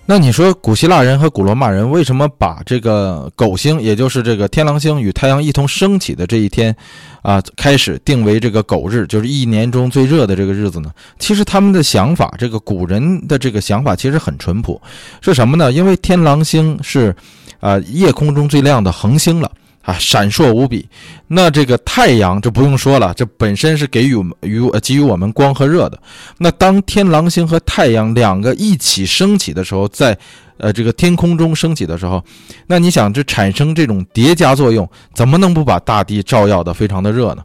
那你说古希腊人和古罗马人为什么把这个狗星，也就是这个天狼星与太阳一同升起的这一天，啊，开始定为这个狗日，就是一年中最热的这个日子呢？其实他们的想法，这个古人的这个想法其实很淳朴，是什么呢？因为天狼星是，啊，夜空中最亮的恒星了。啊，闪烁无比。那这个太阳，就不用说了，这本身是给予予给予我们光和热的。那当天狼星和太阳两个一起升起的时候，在呃这个天空中升起的时候，那你想这产生这种叠加作用，怎么能不把大地照耀的非常的热呢？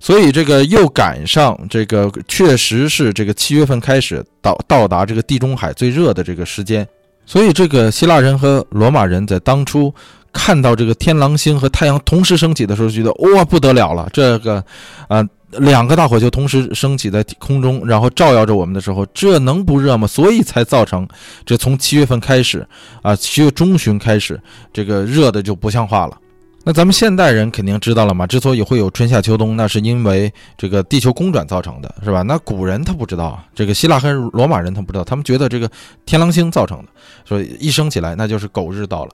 所以这个又赶上这个确实是这个七月份开始到到达这个地中海最热的这个时间。所以这个希腊人和罗马人在当初。看到这个天狼星和太阳同时升起的时候，觉得哇不得了了！这个，啊，两个大火球同时升起在空中，然后照耀着我们的时候，这能不热吗？所以才造成这从七月份开始，啊，七月中旬开始，这个热的就不像话了。那咱们现代人肯定知道了嘛？之所以会有春夏秋冬，那是因为这个地球公转造成的，是吧？那古人他不知道啊，这个希腊和罗马人他不知道，他们觉得这个天狼星造成的，所以一升起来那就是狗日到了。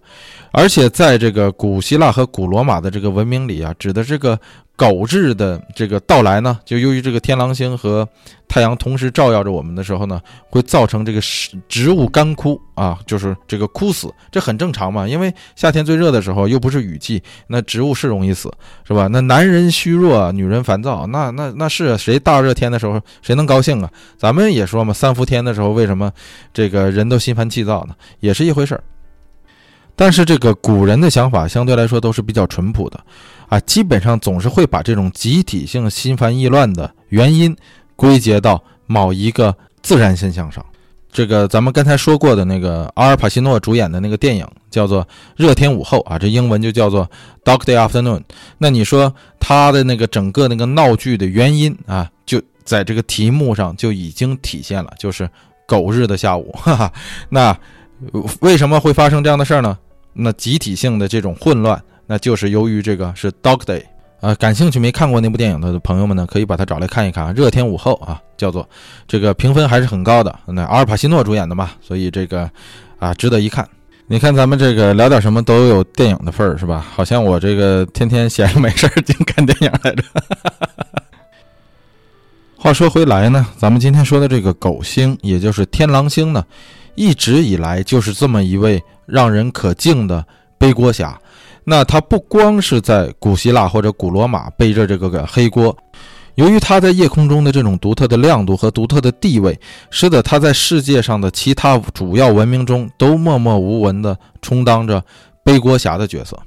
而且在这个古希腊和古罗马的这个文明里啊，指的这个。狗日的这个到来呢，就由于这个天狼星和太阳同时照耀着我们的时候呢，会造成这个植植物干枯啊，就是这个枯死，这很正常嘛。因为夏天最热的时候又不是雨季，那植物是容易死，是吧？那男人虚弱，女人烦躁，那那那是谁大热天的时候谁能高兴啊？咱们也说嘛，三伏天的时候为什么这个人都心烦气躁呢？也是一回事儿。但是这个古人的想法相对来说都是比较淳朴的。啊，基本上总是会把这种集体性心烦意乱的原因归结到某一个自然现象上。这个咱们刚才说过的那个阿尔帕西诺主演的那个电影叫做《热天午后》啊，这英文就叫做《Dog Day Afternoon》。那你说他的那个整个那个闹剧的原因啊，就在这个题目上就已经体现了，就是狗日的下午。哈哈，那为什么会发生这样的事儿呢？那集体性的这种混乱。那就是由于这个是 Dog Day 啊，感兴趣没看过那部电影的朋友们呢，可以把它找来看一看啊。热天午后啊，叫做这个评分还是很高的。那阿尔帕西诺主演的嘛，所以这个啊值得一看。你看咱们这个聊点什么都有电影的份儿是吧？好像我这个天天闲着没事儿净看电影来着。话说回来呢，咱们今天说的这个狗星，也就是天狼星呢，一直以来就是这么一位让人可敬的背锅侠。那他不光是在古希腊或者古罗马背着这个个黑锅，由于他在夜空中的这种独特的亮度和独特的地位，使得他在世界上的其他主要文明中都默默无闻地充当着背锅侠的角色。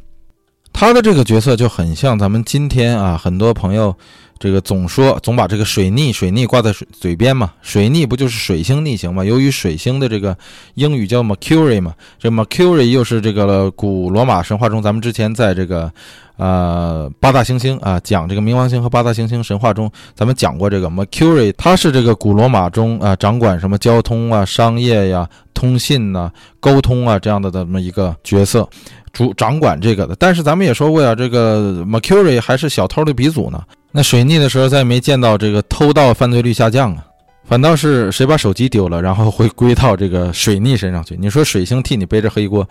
他的这个角色就很像咱们今天啊，很多朋友这个总说总把这个水逆水逆挂在水嘴边嘛，水逆不就是水星逆行嘛？由于水星的这个英语叫 Mercury 嘛，这 Mercury 又是这个古罗马神话中咱们之前在这个呃八大行星啊讲这个冥王星和八大行星神话中，咱们讲过这个 Mercury，它是这个古罗马中啊掌管什么交通啊、商业呀、通信呐、沟通啊这样的这么一个角色。主掌管这个的，但是咱们也说过呀，这个 Mercury 还是小偷的鼻祖呢。那水逆的时候，再没见到这个偷盗犯罪率下降啊，反倒是谁把手机丢了，然后会归到这个水逆身上去。你说水星替你背着黑锅，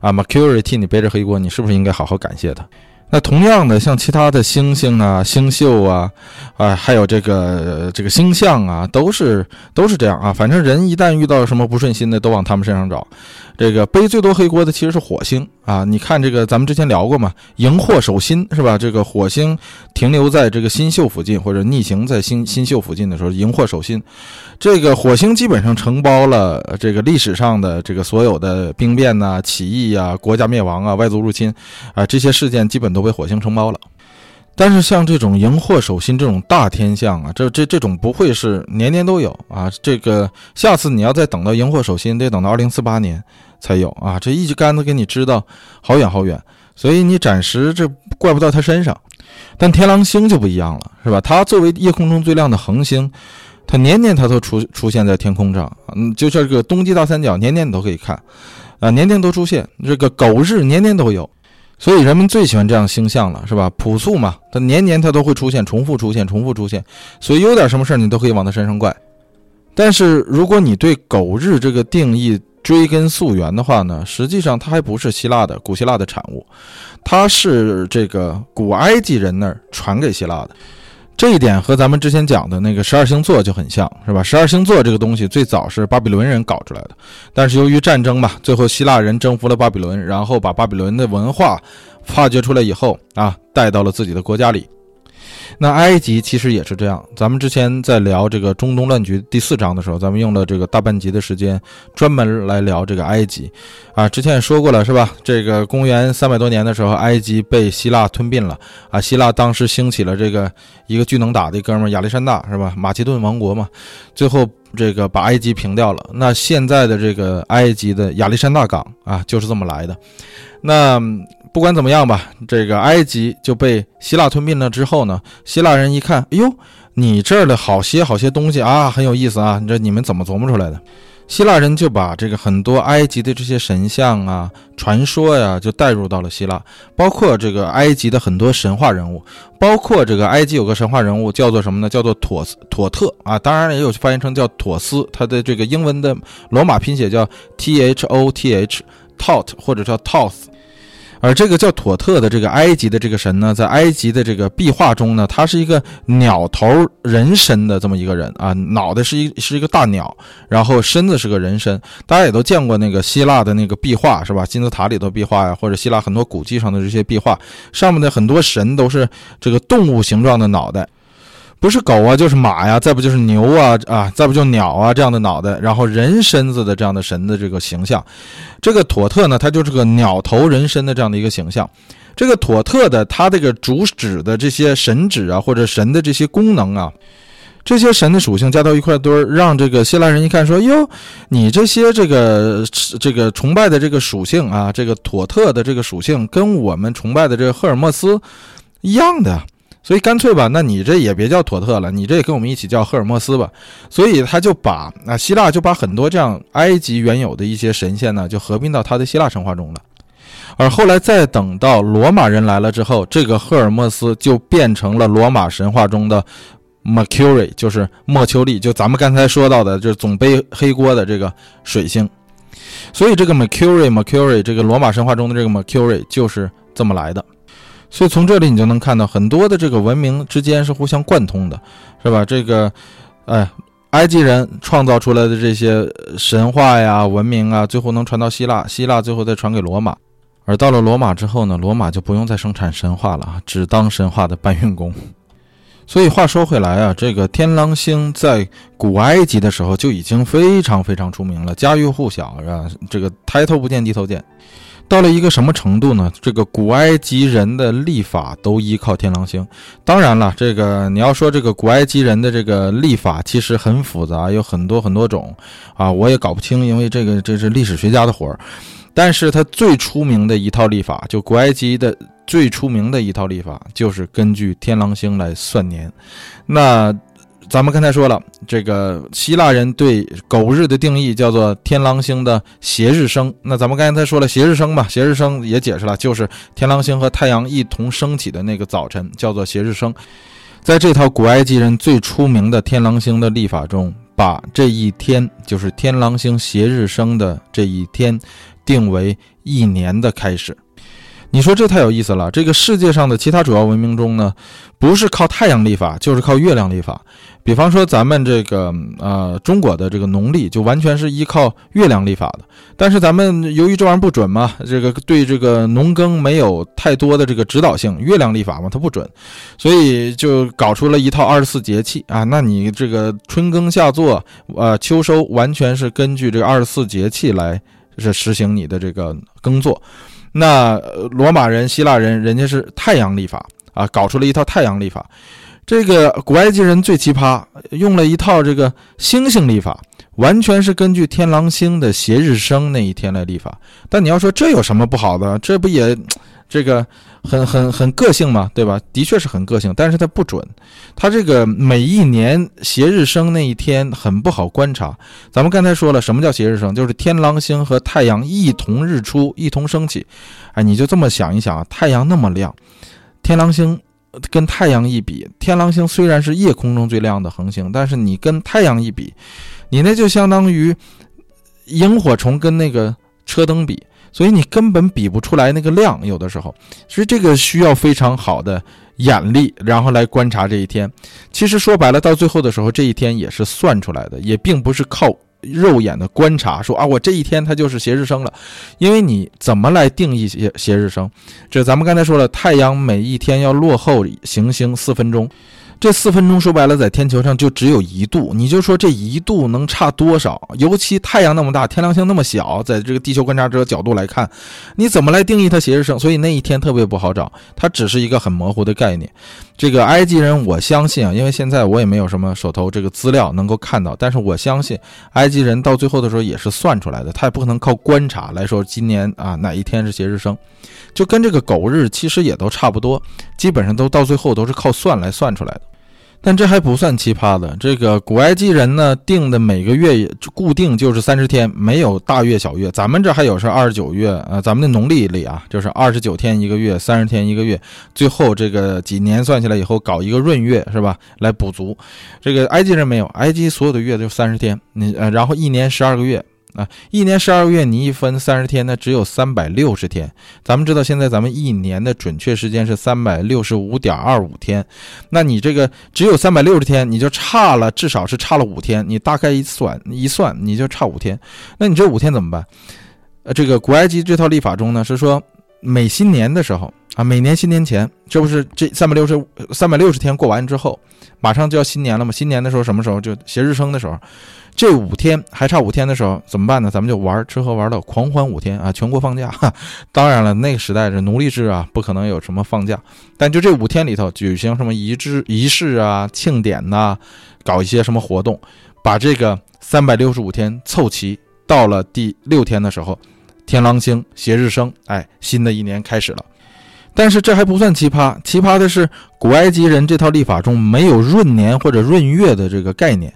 啊，Mercury 替你背着黑锅，你是不是应该好好感谢他？那同样的，像其他的星星啊、星宿啊，啊，还有这个这个星象啊，都是都是这样啊。反正人一旦遇到什么不顺心的，都往他们身上找。这个背最多黑锅的其实是火星啊！你看这个，咱们之前聊过嘛，荧惑守心是吧？这个火星停留在这个新宿附近，或者逆行在新新宿附近的时候，荧惑守心。这个火星基本上承包了这个历史上的这个所有的兵变呐、起义啊、国家灭亡啊、外族入侵啊这些事件，基本都被火星承包了。但是像这种荧惑守心这种大天象啊，这这这种不会是年年都有啊。这个下次你要再等到荧惑守心，得等到二零四八年才有啊。这一竿子给你支到好远好远，所以你暂时这怪不到他身上。但天狼星就不一样了，是吧？它作为夜空中最亮的恒星，它年年它都出出现在天空上，嗯，就像这个冬季大三角，年年你都可以看，啊，年年都出现。这个狗日年年都有。所以人们最喜欢这样星象了，是吧？朴素嘛，它年年它都会出现，重复出现，重复出现。所以有点什么事儿，你都可以往它身上怪。但是如果你对狗日这个定义追根溯源的话呢，实际上它还不是希腊的古希腊的产物，它是这个古埃及人那儿传给希腊的。这一点和咱们之前讲的那个十二星座就很像，是吧？十二星座这个东西最早是巴比伦人搞出来的，但是由于战争吧，最后希腊人征服了巴比伦，然后把巴比伦的文化发掘出来以后啊，带到了自己的国家里。那埃及其实也是这样。咱们之前在聊这个中东乱局第四章的时候，咱们用了这个大半集的时间，专门来聊这个埃及。啊，之前也说过了，是吧？这个公元三百多年的时候，埃及被希腊吞并了。啊，希腊当时兴起了这个一个巨能打的哥们亚历山大，是吧？马其顿王国嘛，最后这个把埃及平掉了。那现在的这个埃及的亚历山大港啊，就是这么来的。那。不管怎么样吧，这个埃及就被希腊吞并了之后呢，希腊人一看，哎呦，你这儿的好些好些东西啊，很有意思啊，你这你们怎么琢磨出来的？希腊人就把这个很多埃及的这些神像啊、传说呀，就带入到了希腊，包括这个埃及的很多神话人物，包括这个埃及有个神话人物叫做什么呢？叫做妥斯妥特啊，当然也有翻译成叫妥斯，他的这个英文的罗马拼写叫 T H O T H，Tot 或者叫 Toth。而这个叫妥特的这个埃及的这个神呢，在埃及的这个壁画中呢，他是一个鸟头人身的这么一个人啊，脑袋是一是一个大鸟，然后身子是个人身。大家也都见过那个希腊的那个壁画是吧？金字塔里头壁画呀，或者希腊很多古迹上的这些壁画，上面的很多神都是这个动物形状的脑袋。不是狗啊，就是马呀，再不就是牛啊啊，再不就鸟啊这样的脑袋，然后人身子的这样的神的这个形象，这个妥特呢，它就是个鸟头人身的这样的一个形象。这个妥特的它这个主旨的这些神旨啊，或者神的这些功能啊，这些神的属性加到一块堆儿，让这个希腊人一看说：哟，你这些这个这个崇拜的这个属性啊，这个妥特的这个属性跟我们崇拜的这个赫尔墨斯一样的。所以干脆吧，那你这也别叫妥特了，你这也跟我们一起叫赫尔墨斯吧。所以他就把啊希腊就把很多这样埃及原有的一些神仙呢，就合并到他的希腊神话中了。而后来再等到罗马人来了之后，这个赫尔墨斯就变成了罗马神话中的 Mercury，就是莫丘利，就咱们刚才说到的，就是总背黑锅的这个水星。所以这个 Mercury，Mercury 这个罗马神话中的这个 Mercury 就是这么来的。所以从这里你就能看到很多的这个文明之间是互相贯通的，是吧？这个，哎，埃及人创造出来的这些神话呀、文明啊，最后能传到希腊，希腊最后再传给罗马，而到了罗马之后呢，罗马就不用再生产神话了，只当神话的搬运工。所以话说回来啊，这个天狼星在古埃及的时候就已经非常非常出名了，家喻户晓，是吧？这个抬头不见低头见。到了一个什么程度呢？这个古埃及人的历法都依靠天狼星。当然了，这个你要说这个古埃及人的这个历法其实很复杂，有很多很多种啊，我也搞不清，因为这个这是历史学家的活儿。但是他最出名的一套历法，就古埃及的最出名的一套历法，就是根据天狼星来算年。那。咱们刚才说了，这个希腊人对狗日的定义叫做天狼星的斜日升。那咱们刚才说了斜日升嘛，斜日升也解释了，就是天狼星和太阳一同升起的那个早晨叫做斜日升。在这套古埃及人最出名的天狼星的历法中，把这一天就是天狼星斜日升的这一天定为一年的开始。你说这太有意思了。这个世界上的其他主要文明中呢，不是靠太阳历法，就是靠月亮历法。比方说咱们这个呃中国的这个农历，就完全是依靠月亮历法的。但是咱们由于这玩意儿不准嘛，这个对这个农耕没有太多的这个指导性，月亮历法嘛它不准，所以就搞出了一套二十四节气啊。那你这个春耕夏作，呃秋收，完全是根据这个二十四节气来是实行你的这个耕作。那罗马人、希腊人，人家是太阳历法啊，搞出了一套太阳历法。这个古埃及人最奇葩，用了一套这个星星历法，完全是根据天狼星的斜日升那一天来历法。但你要说这有什么不好的？这不也？这个很很很个性嘛，对吧？的确是很个性，但是它不准。它这个每一年斜日升那一天很不好观察。咱们刚才说了，什么叫斜日升？就是天狼星和太阳一同日出，一同升起。哎，你就这么想一想啊，太阳那么亮，天狼星跟太阳一比，天狼星虽然是夜空中最亮的恒星，但是你跟太阳一比，你那就相当于萤火虫跟那个车灯比。所以你根本比不出来那个亮，有的时候，所以这个需要非常好的眼力，然后来观察这一天。其实说白了，到最后的时候，这一天也是算出来的，也并不是靠肉眼的观察说啊，我这一天它就是斜日升了。因为你怎么来定义斜斜日升？这咱们刚才说了，太阳每一天要落后行星四分钟。这四分钟说白了，在天球上就只有一度，你就说这一度能差多少？尤其太阳那么大，天狼星那么小，在这个地球观察者角度来看，你怎么来定义它斜日升？所以那一天特别不好找，它只是一个很模糊的概念。这个埃及人，我相信啊，因为现在我也没有什么手头这个资料能够看到，但是我相信埃及人到最后的时候也是算出来的，他也不可能靠观察来说今年啊哪一天是节日生，就跟这个狗日其实也都差不多，基本上都到最后都是靠算来算出来的。但这还不算奇葩的，这个古埃及人呢定的每个月固定就是三十天，没有大月小月。咱们这还有是二十九月啊，咱们的农历里啊，就是二十九天一个月，三十天一个月，最后这个几年算下来以后搞一个闰月是吧？来补足。这个埃及人没有，埃及所有的月就三十天，你呃，然后一年十二个月。啊，一年十二个月，你一分三十天，那只有三百六十天。咱们知道，现在咱们一年的准确时间是三百六十五点二五天。那你这个只有三百六十天，你就差了，至少是差了五天。你大概一算一算，你就差五天。那你这五天怎么办？呃，这个古埃及这套历法中呢，是说每新年的时候啊，每年新年前，这不是这三百六十三百六十天过完之后，马上就要新年了嘛？新年的时候什么时候？就斜日升的时候。这五天还差五天的时候怎么办呢？咱们就玩吃喝玩乐，狂欢五天啊，全国放假。当然了，那个时代是奴隶制啊，不可能有什么放假。但就这五天里头，举行什么仪式仪式啊、庆典呐，搞一些什么活动，把这个三百六十五天凑齐。到了第六天的时候，天狼星斜日升，哎，新的一年开始了。但是这还不算奇葩，奇葩的是古埃及人这套历法中没有闰年或者闰月的这个概念。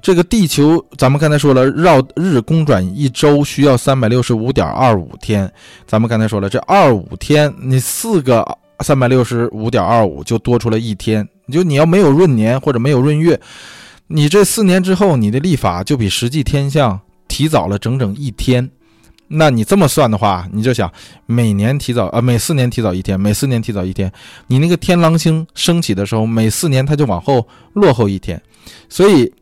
这个地球，咱们刚才说了，绕日公转一周需要三百六十五点二五天。咱们刚才说了，这二五天，你四个三百六十五点二五就多出了一天。就你要没有闰年或者没有闰月，你这四年之后，你的历法就比实际天象提早了整整一天。那你这么算的话，你就想每年提早啊，每四年提早一天，每四年提早一天，你那个天狼星升起的时候，每四年它就往后落后一天，所以。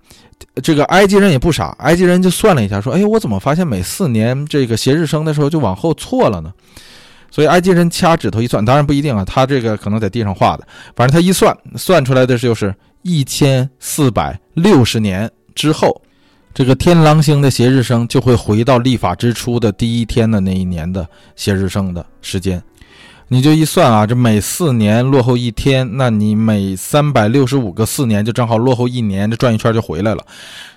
这个埃及人也不傻，埃及人就算了一下，说：“哎，我怎么发现每四年这个斜日升的时候就往后错了呢？”所以埃及人掐指头一算，当然不一定啊，他这个可能在地上画的，反正他一算，算出来的就是一千四百六十年之后，这个天狼星的斜日生就会回到历法之初的第一天的那一年的斜日生的时间。你就一算啊，这每四年落后一天，那你每三百六十五个四年就正好落后一年，这转一圈就回来了。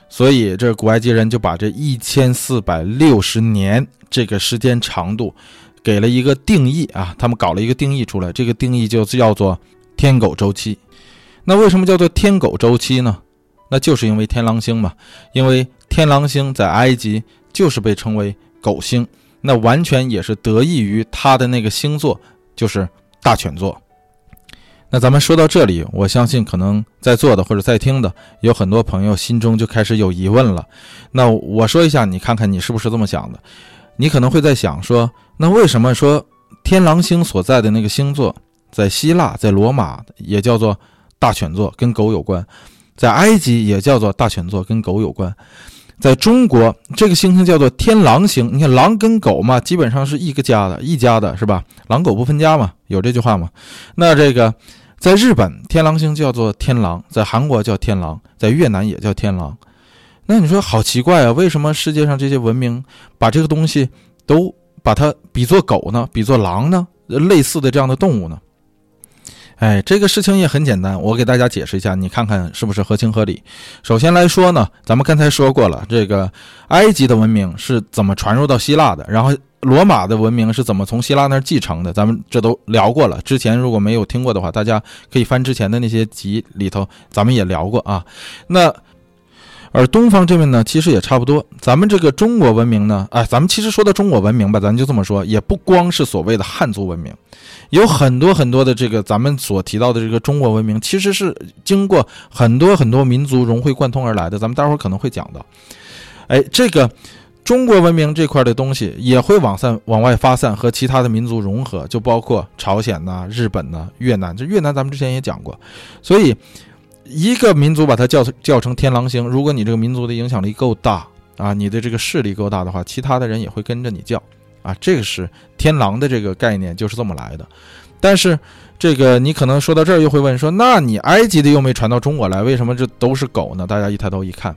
所以这古埃及人就把这一千四百六十年这个时间长度给了一个定义啊，他们搞了一个定义出来，这个定义就叫做天狗周期。那为什么叫做天狗周期呢？那就是因为天狼星嘛，因为天狼星在埃及就是被称为狗星，那完全也是得益于它的那个星座。就是大犬座。那咱们说到这里，我相信可能在座的或者在听的有很多朋友心中就开始有疑问了。那我说一下，你看看你是不是这么想的？你可能会在想说，那为什么说天狼星所在的那个星座，在希腊、在罗马也叫做大犬座，跟狗有关；在埃及也叫做大犬座，跟狗有关。在中国，这个星星叫做天狼星。你看，狼跟狗嘛，基本上是一个家的，一家的是吧？狼狗不分家嘛，有这句话吗？那这个，在日本，天狼星叫做天狼；在韩国叫天狼；在越南也叫天狼。那你说好奇怪啊？为什么世界上这些文明把这个东西都把它比作狗呢？比作狼呢？类似的这样的动物呢？哎，这个事情也很简单，我给大家解释一下，你看看是不是合情合理。首先来说呢，咱们刚才说过了，这个埃及的文明是怎么传入到希腊的，然后罗马的文明是怎么从希腊那儿继承的，咱们这都聊过了。之前如果没有听过的话，大家可以翻之前的那些集里头，咱们也聊过啊。那。而东方这边呢，其实也差不多。咱们这个中国文明呢，哎，咱们其实说到中国文明吧，咱就这么说，也不光是所谓的汉族文明，有很多很多的这个咱们所提到的这个中国文明，其实是经过很多很多民族融会贯通而来的。咱们待会儿可能会讲到，哎，这个中国文明这块的东西也会往散往外发散，和其他的民族融合，就包括朝鲜呐、日本呐、越南。这越南咱们之前也讲过，所以。一个民族把它叫叫成天狼星，如果你这个民族的影响力够大啊，你的这个势力够大的话，其他的人也会跟着你叫啊。这个是天狼的这个概念就是这么来的。但是这个你可能说到这儿又会问说，那你埃及的又没传到中国来，为什么这都是狗呢？大家一抬头一看，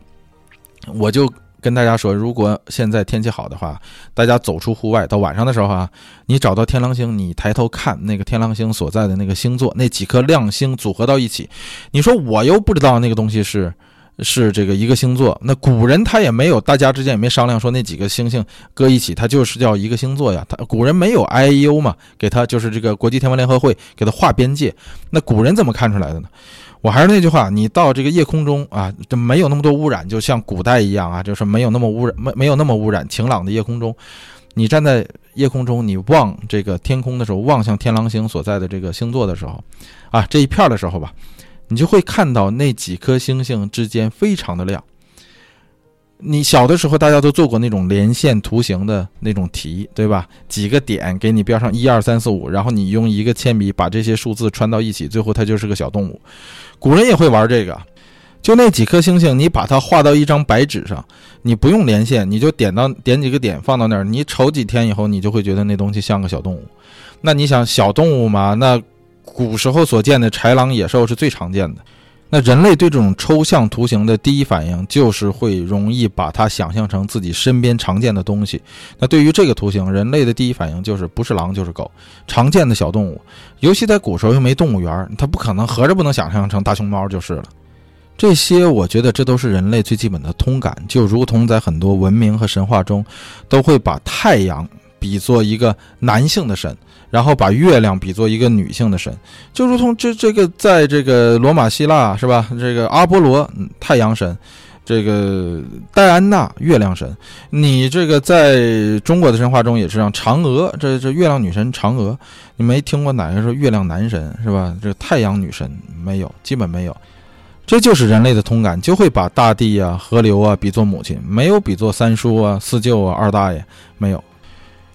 我就。跟大家说，如果现在天气好的话，大家走出户外，到晚上的时候啊，你找到天狼星，你抬头看那个天狼星所在的那个星座，那几颗亮星组合到一起，你说我又不知道那个东西是 是这个一个星座，那古人他也没有，大家之间也没商量说那几个星星搁一起，它就是叫一个星座呀。他古人没有 I U 嘛，给他就是这个国际天文联合会给他划边界，那古人怎么看出来的呢？我还是那句话，你到这个夜空中啊，就没有那么多污染，就像古代一样啊，就是没有那么污染，没没有那么污染，晴朗的夜空中，你站在夜空中，你望这个天空的时候，望向天狼星所在的这个星座的时候，啊，这一片的时候吧，你就会看到那几颗星星之间非常的亮。你小的时候，大家都做过那种连线图形的那种题，对吧？几个点给你标上一二三四五，然后你用一个铅笔把这些数字穿到一起，最后它就是个小动物。古人也会玩这个，就那几颗星星，你把它画到一张白纸上，你不用连线，你就点到点几个点放到那儿，你瞅几天以后，你就会觉得那东西像个小动物。那你想小动物嘛？那古时候所见的豺狼野兽是最常见的。那人类对这种抽象图形的第一反应就是会容易把它想象成自己身边常见的东西。那对于这个图形，人类的第一反应就是不是狼就是狗，常见的小动物。尤其在古时候又没动物园，它不可能合着不能想象成大熊猫就是了。这些我觉得这都是人类最基本的通感，就如同在很多文明和神话中，都会把太阳比作一个男性的神。然后把月亮比作一个女性的神，就如同这这个在这个罗马希腊是吧？这个阿波罗太阳神，这个戴安娜月亮神。你这个在中国的神话中也是让嫦娥，这这月亮女神嫦娥，你没听过哪个说月亮男神是吧？这太阳女神没有，基本没有。这就是人类的通感，就会把大地啊、河流啊比作母亲，没有比作三叔啊、四舅啊、二大爷，没有。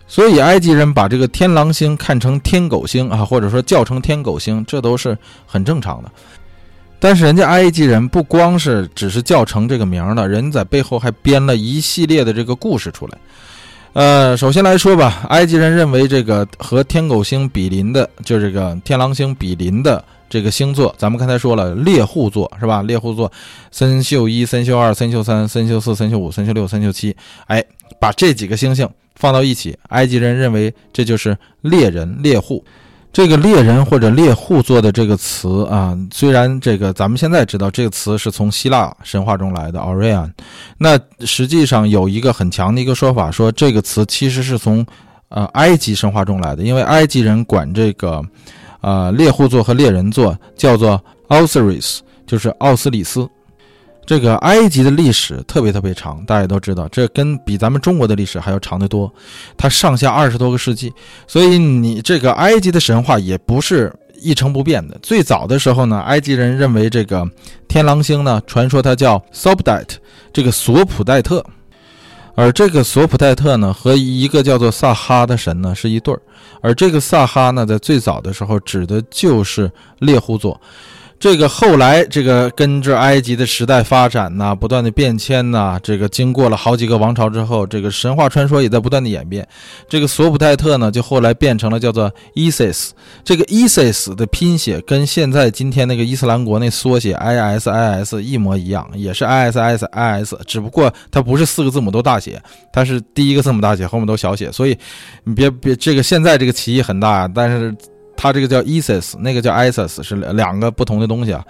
所以，埃及人把这个天狼星看成天狗星啊，或者说叫成天狗星，这都是很正常的。但是，人家埃及人不光是只是叫成这个名了，人在背后还编了一系列的这个故事出来。呃，首先来说吧，埃及人认为这个和天狗星比邻的，就这个天狼星比邻的这个星座，咱们刚才说了猎户座是吧？猎户座，参宿一、参宿二、参宿三、参宿四、参宿五、参宿六、参宿七，哎，把这几个星星放到一起，埃及人认为这就是猎人猎户。这个猎人或者猎户座的这个词啊，虽然这个咱们现在知道这个词是从希腊神话中来的 Orion，那实际上有一个很强的一个说法，说这个词其实是从呃埃及神话中来的，因为埃及人管这个呃猎户座和猎人座叫做 Osiris，就是奥斯里斯。这个埃及的历史特别特别长，大家都知道，这跟比咱们中国的历史还要长得多。它上下二十多个世纪，所以你这个埃及的神话也不是一成不变的。最早的时候呢，埃及人认为这个天狼星呢，传说它叫 Sobdat，这个索普代特，而这个索普代特呢，和一个叫做萨哈的神呢是一对儿，而这个萨哈呢，在最早的时候指的就是猎户座。这个后来，这个跟着埃及的时代发展呐，不断的变迁呐，这个经过了好几个王朝之后，这个神话传说也在不断的演变。这个索普泰特呢，就后来变成了叫做 Isis。这个 Isis 的拼写跟现在今天那个伊斯兰国那缩写 ISIS 一模一样，也是 ISIS，只不过它不是四个字母都大写，它是第一个字母大写，后面都小写。所以你别别这个现在这个歧义很大，但是。它这个叫 Isis，那个叫 Isis，是两个不同的东西啊。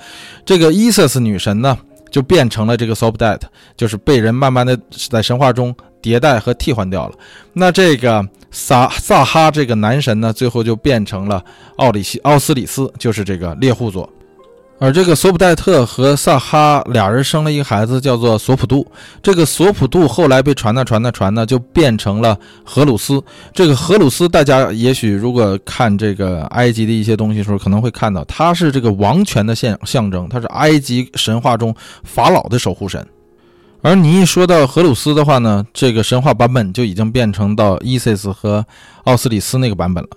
这个 Isis 女神呢，就变成了这个 Sobdat，就是被人慢慢的在神话中迭代和替换掉了。那这个萨萨哈这个男神呢，最后就变成了奥里西奥斯里斯，就是这个猎户座。而这个索普戴特和萨哈俩人生了一个孩子，叫做索普杜。这个索普杜后来被传呢传呢传呢，就变成了荷鲁斯。这个荷鲁斯，大家也许如果看这个埃及的一些东西的时候，可能会看到，他是这个王权的象象征，他是埃及神话中法老的守护神。而你一说到荷鲁斯的话呢，这个神话版本就已经变成到伊西斯和奥斯里斯那个版本了，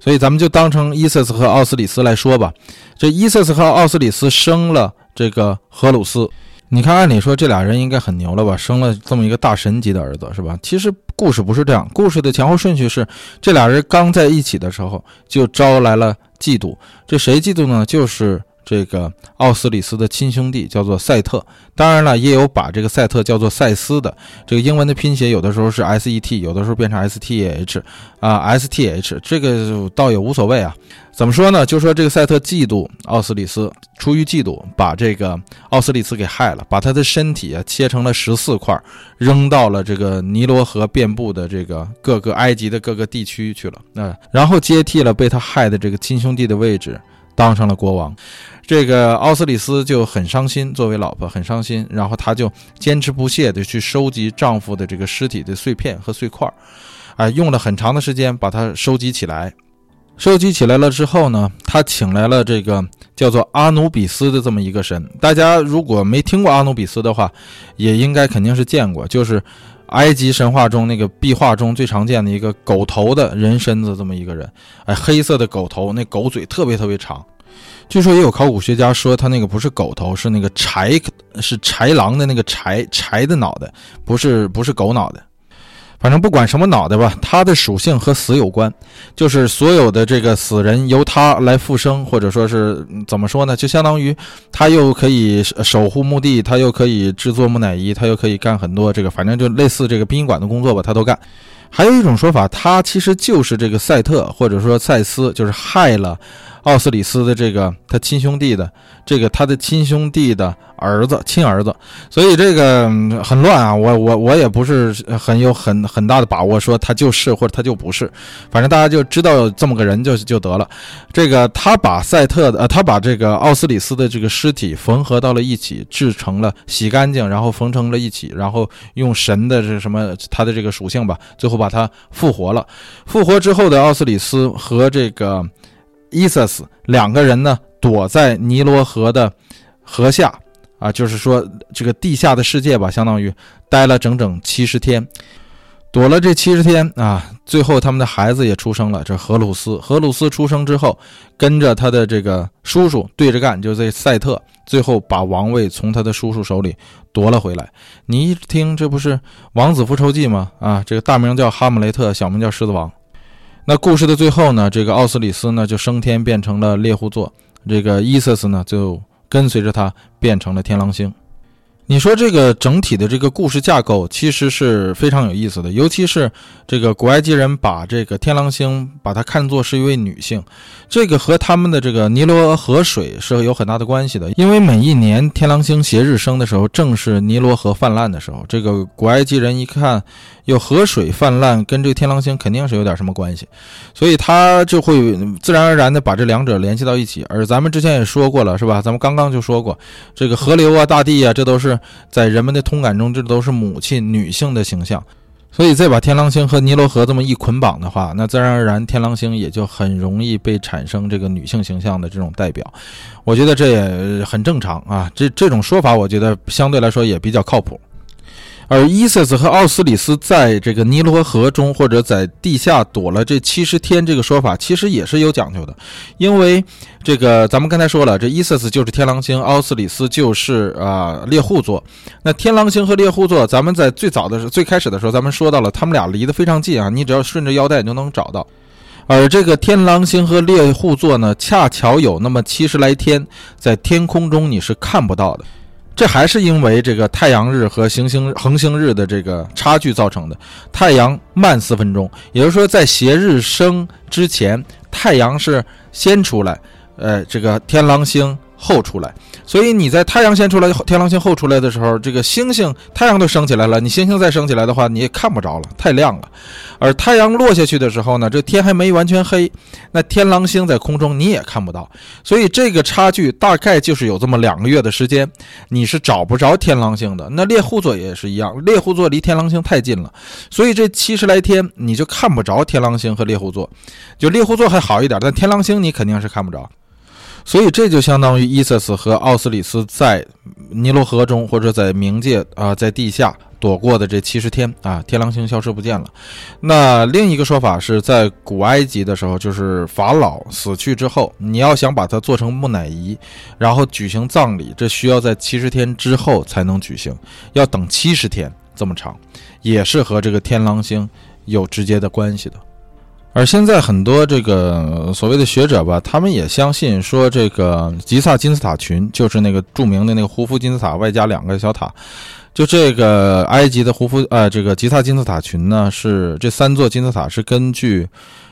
所以咱们就当成伊瑟斯和奥斯里斯来说吧。这伊瑟斯和奥斯里斯生了这个荷鲁斯，你看，按理说这俩人应该很牛了吧，生了这么一个大神级的儿子，是吧？其实故事不是这样，故事的前后顺序是，这俩人刚在一起的时候就招来了嫉妒，这谁嫉妒呢？就是。这个奥斯里斯的亲兄弟叫做赛特，当然了，也有把这个赛特叫做赛斯的。这个英文的拼写有的时候是 S E T，有的时候变成 S T H，啊 S T H，这个倒也无所谓啊。怎么说呢？就说这个赛特嫉妒奥斯里斯，出于嫉妒，把这个奥斯里斯给害了，把他的身体啊切成了十四块，扔到了这个尼罗河遍布的这个各个埃及的各个地区去了。那然后接替了被他害的这个亲兄弟的位置。当上了国王，这个奥斯里斯就很伤心，作为老婆很伤心，然后她就坚持不懈地去收集丈夫的这个尸体的碎片和碎块，啊，用了很长的时间把它收集起来。收集起来了之后呢，她请来了这个叫做阿努比斯的这么一个神。大家如果没听过阿努比斯的话，也应该肯定是见过，就是埃及神话中那个壁画中最常见的一个狗头的人身子这么一个人，哎，黑色的狗头，那狗嘴特别特别长。据说也有考古学家说，他那个不是狗头，是那个豺，是豺狼的那个豺豺的脑袋，不是不是狗脑袋。反正不管什么脑袋吧，它的属性和死有关，就是所有的这个死人由它来复生，或者说是怎么说呢？就相当于它又可以守护墓地，它又可以制作木乃伊，它又可以干很多这个，反正就类似这个殡仪馆的工作吧，它都干。还有一种说法，它其实就是这个赛特，或者说赛斯，就是害了。奥斯里斯的这个他亲兄弟的这个他的亲兄弟的儿子亲儿子，所以这个很乱啊！我我我也不是很有很很大的把握说他就是或者他就不是，反正大家就知道这么个人就就得了。这个他把赛特的呃他把这个奥斯里斯的这个尸体缝合到了一起，制成了洗干净，然后缝成了一起，然后用神的这什么他的这个属性吧，最后把他复活了。复活之后的奥斯里斯和这个。伊瑟斯两个人呢，躲在尼罗河的河下，啊，就是说这个地下的世界吧，相当于待了整整七十天，躲了这七十天啊，最后他们的孩子也出生了。这荷鲁斯，荷鲁斯出生之后，跟着他的这个叔叔对着干，就这赛特，最后把王位从他的叔叔手里夺了回来。你一听，这不是《王子复仇记》吗？啊，这个大名叫哈姆雷特，小名叫狮子王。那故事的最后呢，这个奥斯里斯呢就升天变成了猎户座，这个伊瑟斯呢就跟随着他变成了天狼星。你说这个整体的这个故事架构其实是非常有意思的，尤其是这个古埃及人把这个天狼星把它看作是一位女性，这个和他们的这个尼罗河水是有很大的关系的。因为每一年天狼星斜日升的时候，正是尼罗河泛滥的时候。这个古埃及人一看有河水泛滥，跟这个天狼星肯定是有点什么关系，所以他就会自然而然的把这两者联系到一起。而咱们之前也说过了，是吧？咱们刚刚就说过，这个河流啊、大地啊，这都是。在人们的通感中，这都是母亲、女性的形象，所以再把天狼星和尼罗河这么一捆绑的话，那自然而然天狼星也就很容易被产生这个女性形象的这种代表。我觉得这也很正常啊，这这种说法，我觉得相对来说也比较靠谱。而伊瑟斯和奥斯里斯在这个尼罗河中或者在地下躲了这七十天，这个说法其实也是有讲究的，因为这个咱们刚才说了，这伊瑟斯就是天狼星，奥斯里斯就是啊猎户座。那天狼星和猎户座，咱们在最早的时候最开始的时候，咱们说到了，他们俩离得非常近啊，你只要顺着腰带就能找到。而这个天狼星和猎户座呢，恰巧有那么七十来天，在天空中你是看不到的。这还是因为这个太阳日和行星恒星日的这个差距造成的。太阳慢四分钟，也就是说，在斜日升之前，太阳是先出来，呃，这个天狼星。后出来，所以你在太阳先出来，天狼星后出来的时候，这个星星太阳都升起来了，你星星再升起来的话，你也看不着了，太亮了。而太阳落下去的时候呢，这天还没完全黑，那天狼星在空中你也看不到。所以这个差距大概就是有这么两个月的时间，你是找不着天狼星的。那猎户座也是一样，猎户座离天狼星太近了，所以这七十来天你就看不着天狼星和猎户座。就猎户座还好一点，但天狼星你肯定是看不着。所以这就相当于伊瑟斯和奥斯里斯在尼罗河中，或者在冥界啊，在地下躲过的这七十天啊，天狼星消失不见了。那另一个说法是在古埃及的时候，就是法老死去之后，你要想把它做成木乃伊，然后举行葬礼，这需要在七十天之后才能举行，要等七十天这么长，也是和这个天狼星有直接的关系的。而现在很多这个所谓的学者吧，他们也相信说，这个吉萨金字塔群就是那个著名的那个胡夫金字塔外加两个小塔，就这个埃及的胡夫呃，这个吉萨金字塔群呢，是这三座金字塔是根据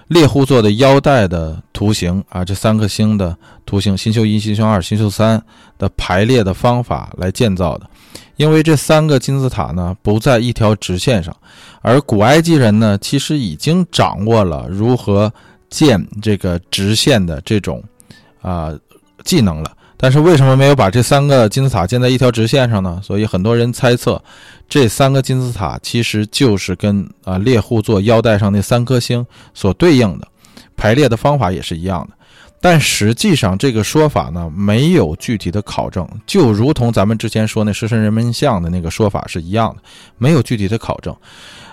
猎户座的腰带的图形啊，这三颗星的图形，星宿一、星宿二、星宿三的排列的方法来建造的。因为这三个金字塔呢不在一条直线上，而古埃及人呢其实已经掌握了如何建这个直线的这种啊技能了。但是为什么没有把这三个金字塔建在一条直线上呢？所以很多人猜测，这三个金字塔其实就是跟啊猎户座腰带上那三颗星所对应的，排列的方法也是一样的。但实际上，这个说法呢没有具体的考证，就如同咱们之前说那狮身人面像的那个说法是一样的，没有具体的考证。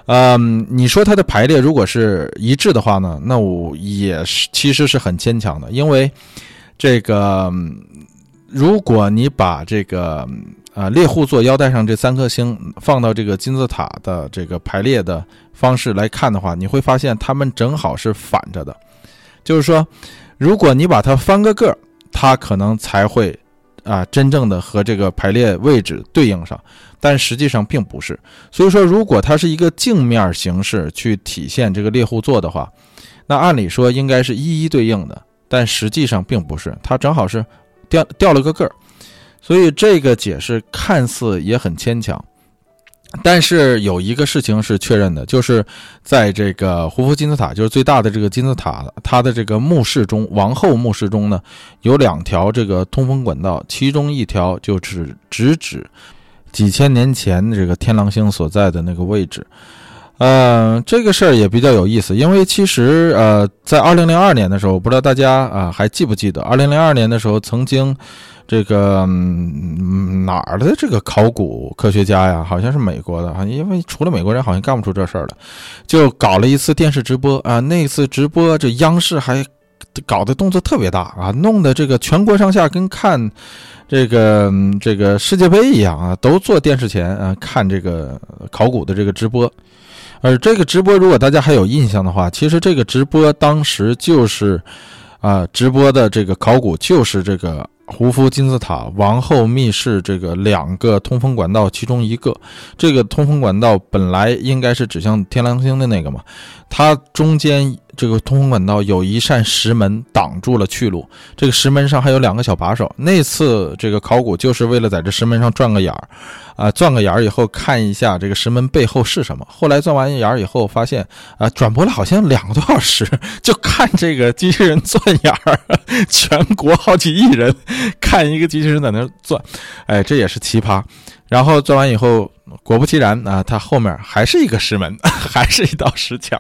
嗯，你说它的排列如果是一致的话呢，那我也是其实是很牵强的，因为这个如果你把这个啊猎户座腰带上这三颗星放到这个金字塔的这个排列的方式来看的话，你会发现它们正好是反着的，就是说。如果你把它翻个个，它可能才会，啊，真正的和这个排列位置对应上，但实际上并不是。所以说，如果它是一个镜面形式去体现这个猎户座的话，那按理说应该是一一对应的，但实际上并不是，它正好是掉掉了个个儿。所以这个解释看似也很牵强。但是有一个事情是确认的，就是在这个胡夫金字塔，就是最大的这个金字塔，它的这个墓室中，王后墓室中呢，有两条这个通风管道，其中一条就是直指几千年前这个天狼星所在的那个位置。呃，这个事儿也比较有意思，因为其实呃，在二零零二年的时候，不知道大家啊还记不记得，二零零二年的时候曾经。这个哪儿的这个考古科学家呀？好像是美国的啊，因为除了美国人，好像干不出这事儿来。就搞了一次电视直播啊，那次直播这央视还搞的动作特别大啊，弄得这个全国上下跟看这个这个世界杯一样啊，都坐电视前啊看这个考古的这个直播。而这个直播，如果大家还有印象的话，其实这个直播当时就是。啊，直播的这个考古就是这个胡夫金字塔王后密室这个两个通风管道其中一个。这个通风管道本来应该是指向天狼星的那个嘛，它中间这个通风管道有一扇石门挡住了去路，这个石门上还有两个小把手。那次这个考古就是为了在这石门上转个眼儿。啊，钻个眼儿以后看一下这个石门背后是什么。后来钻完眼儿以后，发现啊，转播了好像两个多小时，就看这个机器人钻眼儿，全国好几亿人看一个机器人在那钻，哎，这也是奇葩。然后钻完以后，果不其然啊，它后面还是一个石门，还是一道石墙。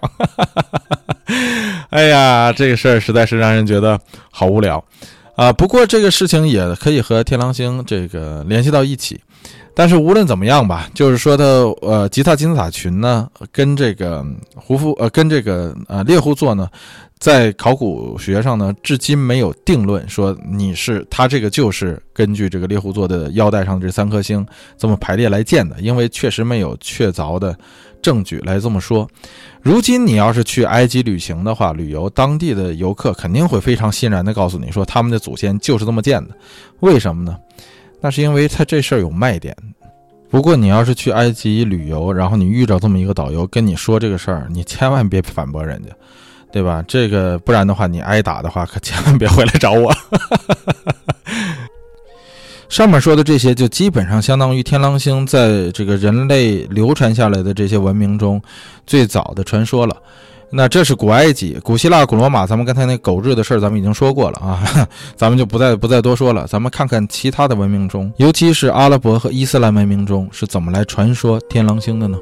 哎呀，这个事儿实在是让人觉得好无聊啊。不过这个事情也可以和天狼星这个联系到一起。但是无论怎么样吧，就是说的呃，吉萨金字塔群呢，跟这个胡夫呃，跟这个呃猎户座呢，在考古学上呢，至今没有定论说你是它这个就是根据这个猎户座的腰带上这三颗星这么排列来建的，因为确实没有确凿的证据来这么说。如今你要是去埃及旅行的话，旅游当地的游客肯定会非常欣然的告诉你说，他们的祖先就是这么建的。为什么呢？那是因为他这事儿有卖点。不过你要是去埃及旅游，然后你遇着这么一个导游跟你说这个事儿，你千万别反驳人家，对吧？这个不然的话，你挨打的话，可千万别回来找我。上面说的这些，就基本上相当于天狼星在这个人类流传下来的这些文明中最早的传说了。那这是古埃及、古希腊、古罗马，咱们刚才那狗日的事儿，咱们已经说过了啊，咱们就不再不再多说了。咱们看看其他的文明中，尤其是阿拉伯和伊斯兰文明中是怎么来传说天狼星的呢？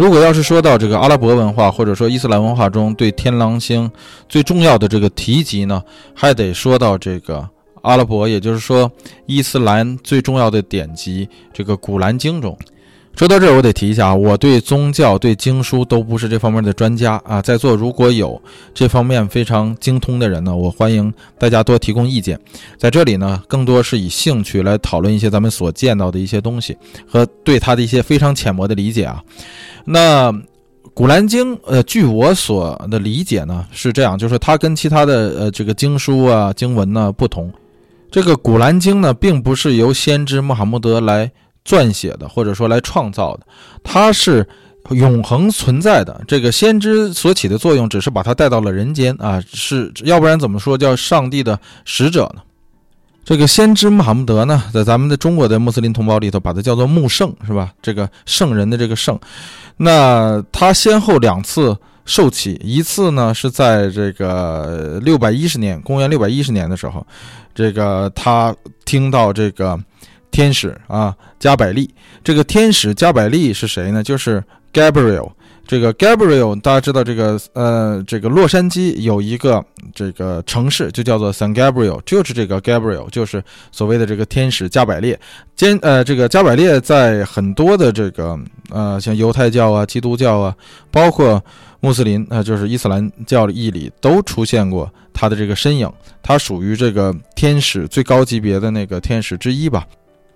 如果要是说到这个阿拉伯文化或者说伊斯兰文化中对天狼星最重要的这个提及呢，还得说到这个阿拉伯，也就是说伊斯兰最重要的典籍这个《古兰经》中。说到这儿，我得提一下啊，我对宗教、对经书都不是这方面的专家啊。在座如果有这方面非常精通的人呢，我欢迎大家多提供意见。在这里呢，更多是以兴趣来讨论一些咱们所见到的一些东西和对他的一些非常浅薄的理解啊。那《古兰经》呃，据我所的理解呢，是这样，就是它跟其他的呃这个经书啊、经文呢不同。这个《古兰经》呢，并不是由先知穆罕默德来。撰写的，或者说来创造的，它是永恒存在的。这个先知所起的作用，只是把它带到了人间啊，是要不然怎么说叫上帝的使者呢？这个先知穆罕默德呢，在咱们的中国的穆斯林同胞里头，把它叫做穆圣，是吧？这个圣人的这个圣，那他先后两次受启，一次呢是在这个六百一十年，公元六百一十年的时候，这个他听到这个。天使啊，加百利。这个天使加百利是谁呢？就是 Gabriel。这个 Gabriel，大家知道这个呃，这个洛杉矶有一个这个城市就叫做 San Gabriel，就是这个 Gabriel，就是所谓的这个天使加百列。兼呃，这个加百列在很多的这个呃，像犹太教啊、基督教啊，包括穆斯林啊，就是伊斯兰教义里都出现过他的这个身影。他属于这个天使最高级别的那个天使之一吧。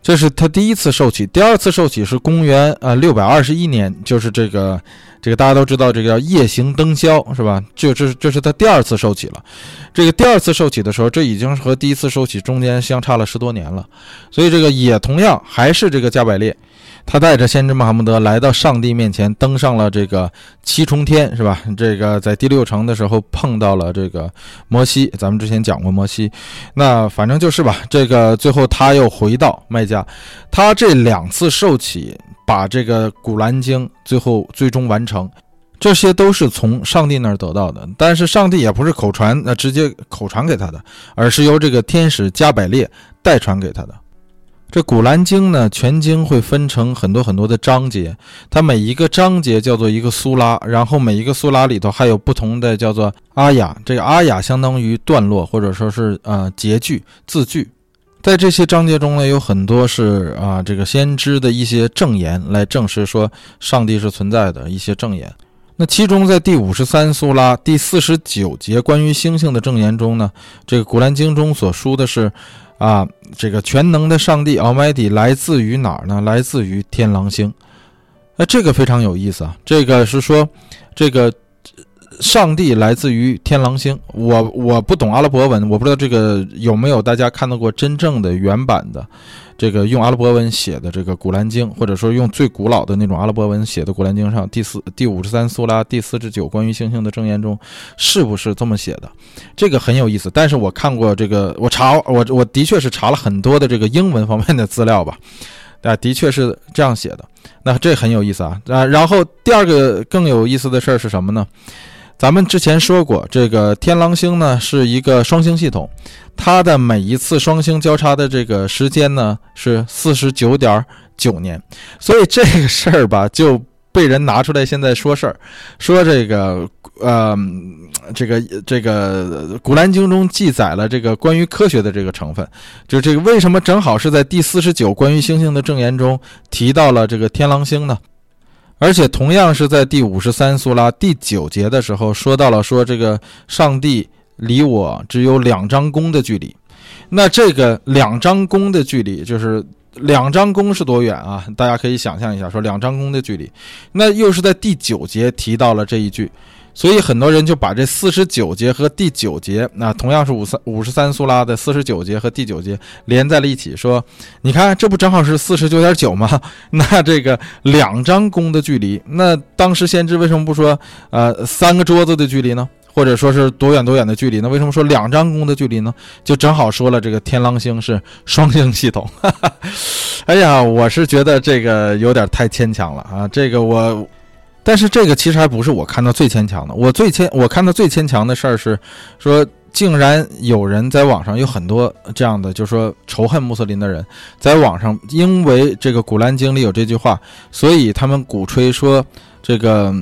这是他第一次受洗，第二次受洗是公元呃六百二十一年，就是这个，这个大家都知道，这个叫夜行灯宵，是吧？就这这是他第二次受洗了。这个第二次受洗的时候，这已经和第一次受洗中间相差了十多年了，所以这个也同样还是这个加百列。他带着先知穆罕默德来到上帝面前，登上了这个七重天，是吧？这个在第六层的时候碰到了这个摩西，咱们之前讲过摩西，那反正就是吧。这个最后他又回到麦加，他这两次受启，把这个古兰经最后最终完成，这些都是从上帝那儿得到的。但是上帝也不是口传，那直接口传给他的，而是由这个天使加百列代传给他的。这《古兰经》呢，全经会分成很多很多的章节，它每一个章节叫做一个苏拉，然后每一个苏拉里头还有不同的叫做阿雅，这个阿雅相当于段落或者说是呃节句字句，在这些章节中呢，有很多是啊这个先知的一些证言来证实说上帝是存在的一些证言。那其中在第五十三苏拉第四十九节关于星星的证言中呢，这个《古兰经》中所说的是，啊，这个全能的上帝 Almighty 来自于哪儿呢？来自于天狼星。那，这个非常有意思啊！这个是说，这个上帝来自于天狼星。我我不懂阿拉伯文，我不知道这个有没有大家看到过真正的原版的。这个用阿拉伯文写的这个《古兰经》，或者说用最古老的那种阿拉伯文写的《古兰经》上第四第五十三苏拉第四十九关于星星的证言中，是不是这么写的？这个很有意思。但是我看过这个，我查我我的确是查了很多的这个英文方面的资料吧，啊，的确是这样写的。那这很有意思啊啊！然后第二个更有意思的事儿是什么呢？咱们之前说过，这个天狼星呢是一个双星系统，它的每一次双星交叉的这个时间呢是四十九点九年，所以这个事儿吧就被人拿出来现在说事儿，说这个呃这个这个古兰经中记载了这个关于科学的这个成分，就这个为什么正好是在第四十九关于星星的证言中提到了这个天狼星呢？而且同样是在第五十三苏拉第九节的时候说到了，说这个上帝离我只有两张弓的距离。那这个两张弓的距离，就是两张弓是多远啊？大家可以想象一下，说两张弓的距离，那又是在第九节提到了这一句。所以很多人就把这四十九节和第九节，那同样是五三五十三苏拉的四十九节和第九节连在了一起，说，你看这不正好是四十九点九吗？那这个两张弓的距离，那当时先知为什么不说，呃，三个桌子的距离呢？或者说是多远多远的距离？那为什么说两张弓的距离呢？就正好说了这个天狼星是双星系统。哎呀，我是觉得这个有点太牵强了啊，这个我。但是这个其实还不是我看到最牵强的，我最牵我看到最牵强的事儿是，说竟然有人在网上有很多这样的，就是说仇恨穆斯林的人，在网上因为这个古兰经里有这句话，所以他们鼓吹说。这个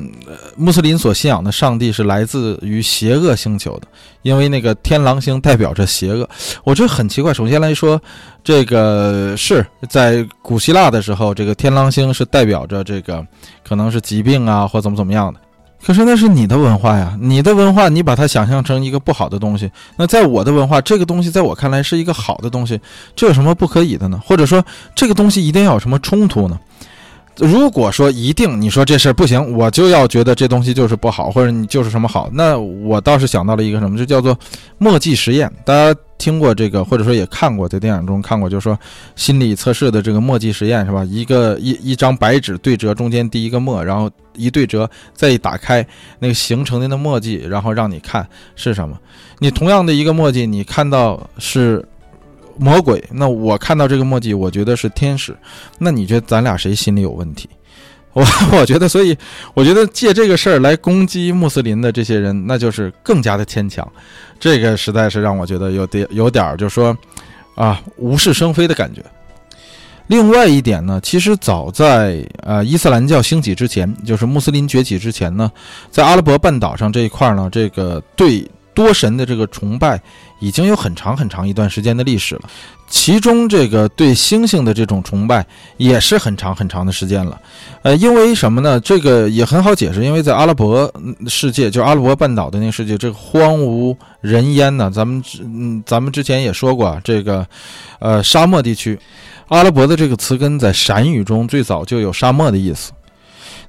穆斯林所信仰的上帝是来自于邪恶星球的，因为那个天狼星代表着邪恶。我觉得很奇怪。首先来说，这个是在古希腊的时候，这个天狼星是代表着这个可能是疾病啊，或怎么怎么样的。可是那是你的文化呀，你的文化，你把它想象成一个不好的东西。那在我的文化，这个东西在我看来是一个好的东西，这有什么不可以的呢？或者说，这个东西一定要有什么冲突呢？如果说一定你说这事儿不行，我就要觉得这东西就是不好，或者你就是什么好，那我倒是想到了一个什么，就叫做墨迹实验。大家听过这个，或者说也看过，在电影中看过，就是说心理测试的这个墨迹实验是吧？一个一一张白纸对折，中间第一个墨，然后一对折，再一打开那个形成的那墨迹，然后让你看是什么。你同样的一个墨迹，你看到是。魔鬼，那我看到这个墨迹，我觉得是天使。那你觉得咱俩谁心里有问题？我 我觉得，所以我觉得借这个事儿来攻击穆斯林的这些人，那就是更加的牵强。这个实在是让我觉得有点有点儿，就说啊无事生非的感觉。另外一点呢，其实早在呃伊斯兰教兴起之前，就是穆斯林崛起之前呢，在阿拉伯半岛上这一块呢，这个对。多神的这个崇拜已经有很长很长一段时间的历史了，其中这个对星星的这种崇拜也是很长很长的时间了。呃，因为什么呢？这个也很好解释，因为在阿拉伯世界，就阿拉伯半岛的那个世界，这个荒无人烟呢。咱们嗯，咱们之前也说过啊，这个呃沙漠地区，阿拉伯的这个词根在陕语中最早就有沙漠的意思。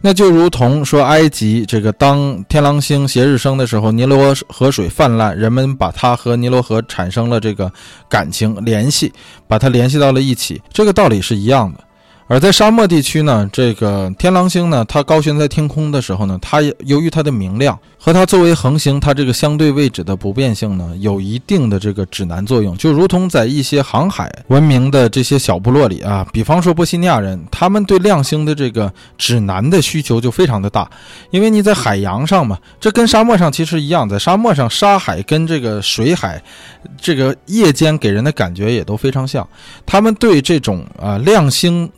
那就如同说，埃及这个当天狼星斜日升的时候，尼罗河水泛滥，人们把它和尼罗河产生了这个感情联系，把它联系到了一起，这个道理是一样的。而在沙漠地区呢，这个天狼星呢，它高悬在天空的时候呢，它由于它的明亮和它作为恒星，它这个相对位置的不变性呢，有一定的这个指南作用。就如同在一些航海文明的这些小部落里啊，比方说波西尼亚人，他们对亮星的这个指南的需求就非常的大，因为你在海洋上嘛，这跟沙漠上其实一样，在沙漠上沙海跟这个水海，这个夜间给人的感觉也都非常像，他们对这种啊亮星。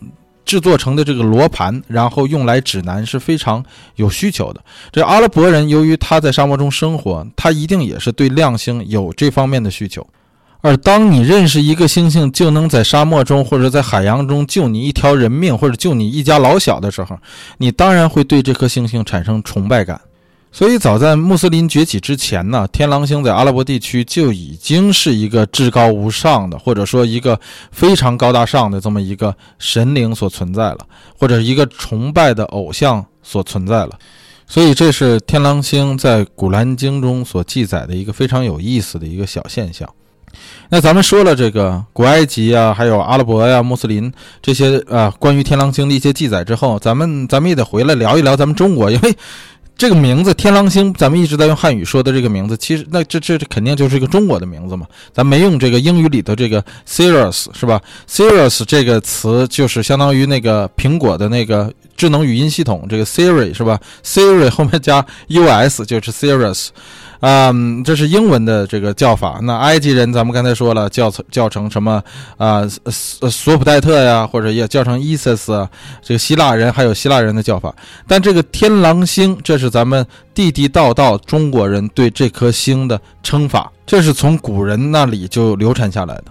制作成的这个罗盘，然后用来指南是非常有需求的。这阿拉伯人由于他在沙漠中生活，他一定也是对亮星有这方面的需求。而当你认识一个星星就能在沙漠中或者在海洋中救你一条人命，或者救你一家老小的时候，你当然会对这颗星星产生崇拜感。所以，早在穆斯林崛起之前呢，天狼星在阿拉伯地区就已经是一个至高无上的，或者说一个非常高大上的这么一个神灵所存在了，或者一个崇拜的偶像所存在了。所以，这是天狼星在古兰经中所记载的一个非常有意思的一个小现象。那咱们说了这个古埃及啊，还有阿拉伯呀、穆斯林这些啊关于天狼星的一些记载之后，咱们咱们也得回来聊一聊咱们中国，因为。这个名字天狼星，咱们一直在用汉语说的这个名字，其实那这这这肯定就是一个中国的名字嘛，咱没用这个英语里的这个 “serious” 是吧？“serious” 这个词就是相当于那个苹果的那个智能语音系统，这个 Siri 是吧？Siri 后面加 US 就是 “serious”。嗯，这是英文的这个叫法。那埃及人，咱们刚才说了，叫成叫成什么啊？索索普代特呀，或者也叫成伊瑟斯。这个希腊人还有希腊人的叫法。但这个天狼星，这是咱们地地道道中国人对这颗星的称法，这是从古人那里就流传下来的。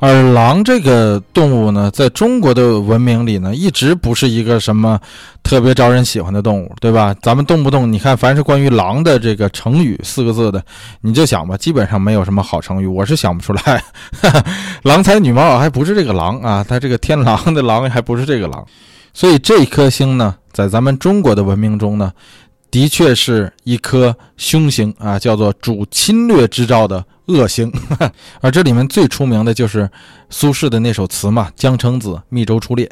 而狼这个动物呢，在中国的文明里呢，一直不是一个什么特别招人喜欢的动物，对吧？咱们动不动你看，凡是关于狼的这个成语四个字的，你就想吧，基本上没有什么好成语，我是想不出来。郎才女貌还不是这个狼啊，它这个天狼的狼还不是这个狼，所以这颗星呢，在咱们中国的文明中呢。的确是一颗凶星啊，叫做主侵略之兆的恶星。而这里面最出名的就是苏轼的那首词嘛，《江城子·密州出猎》。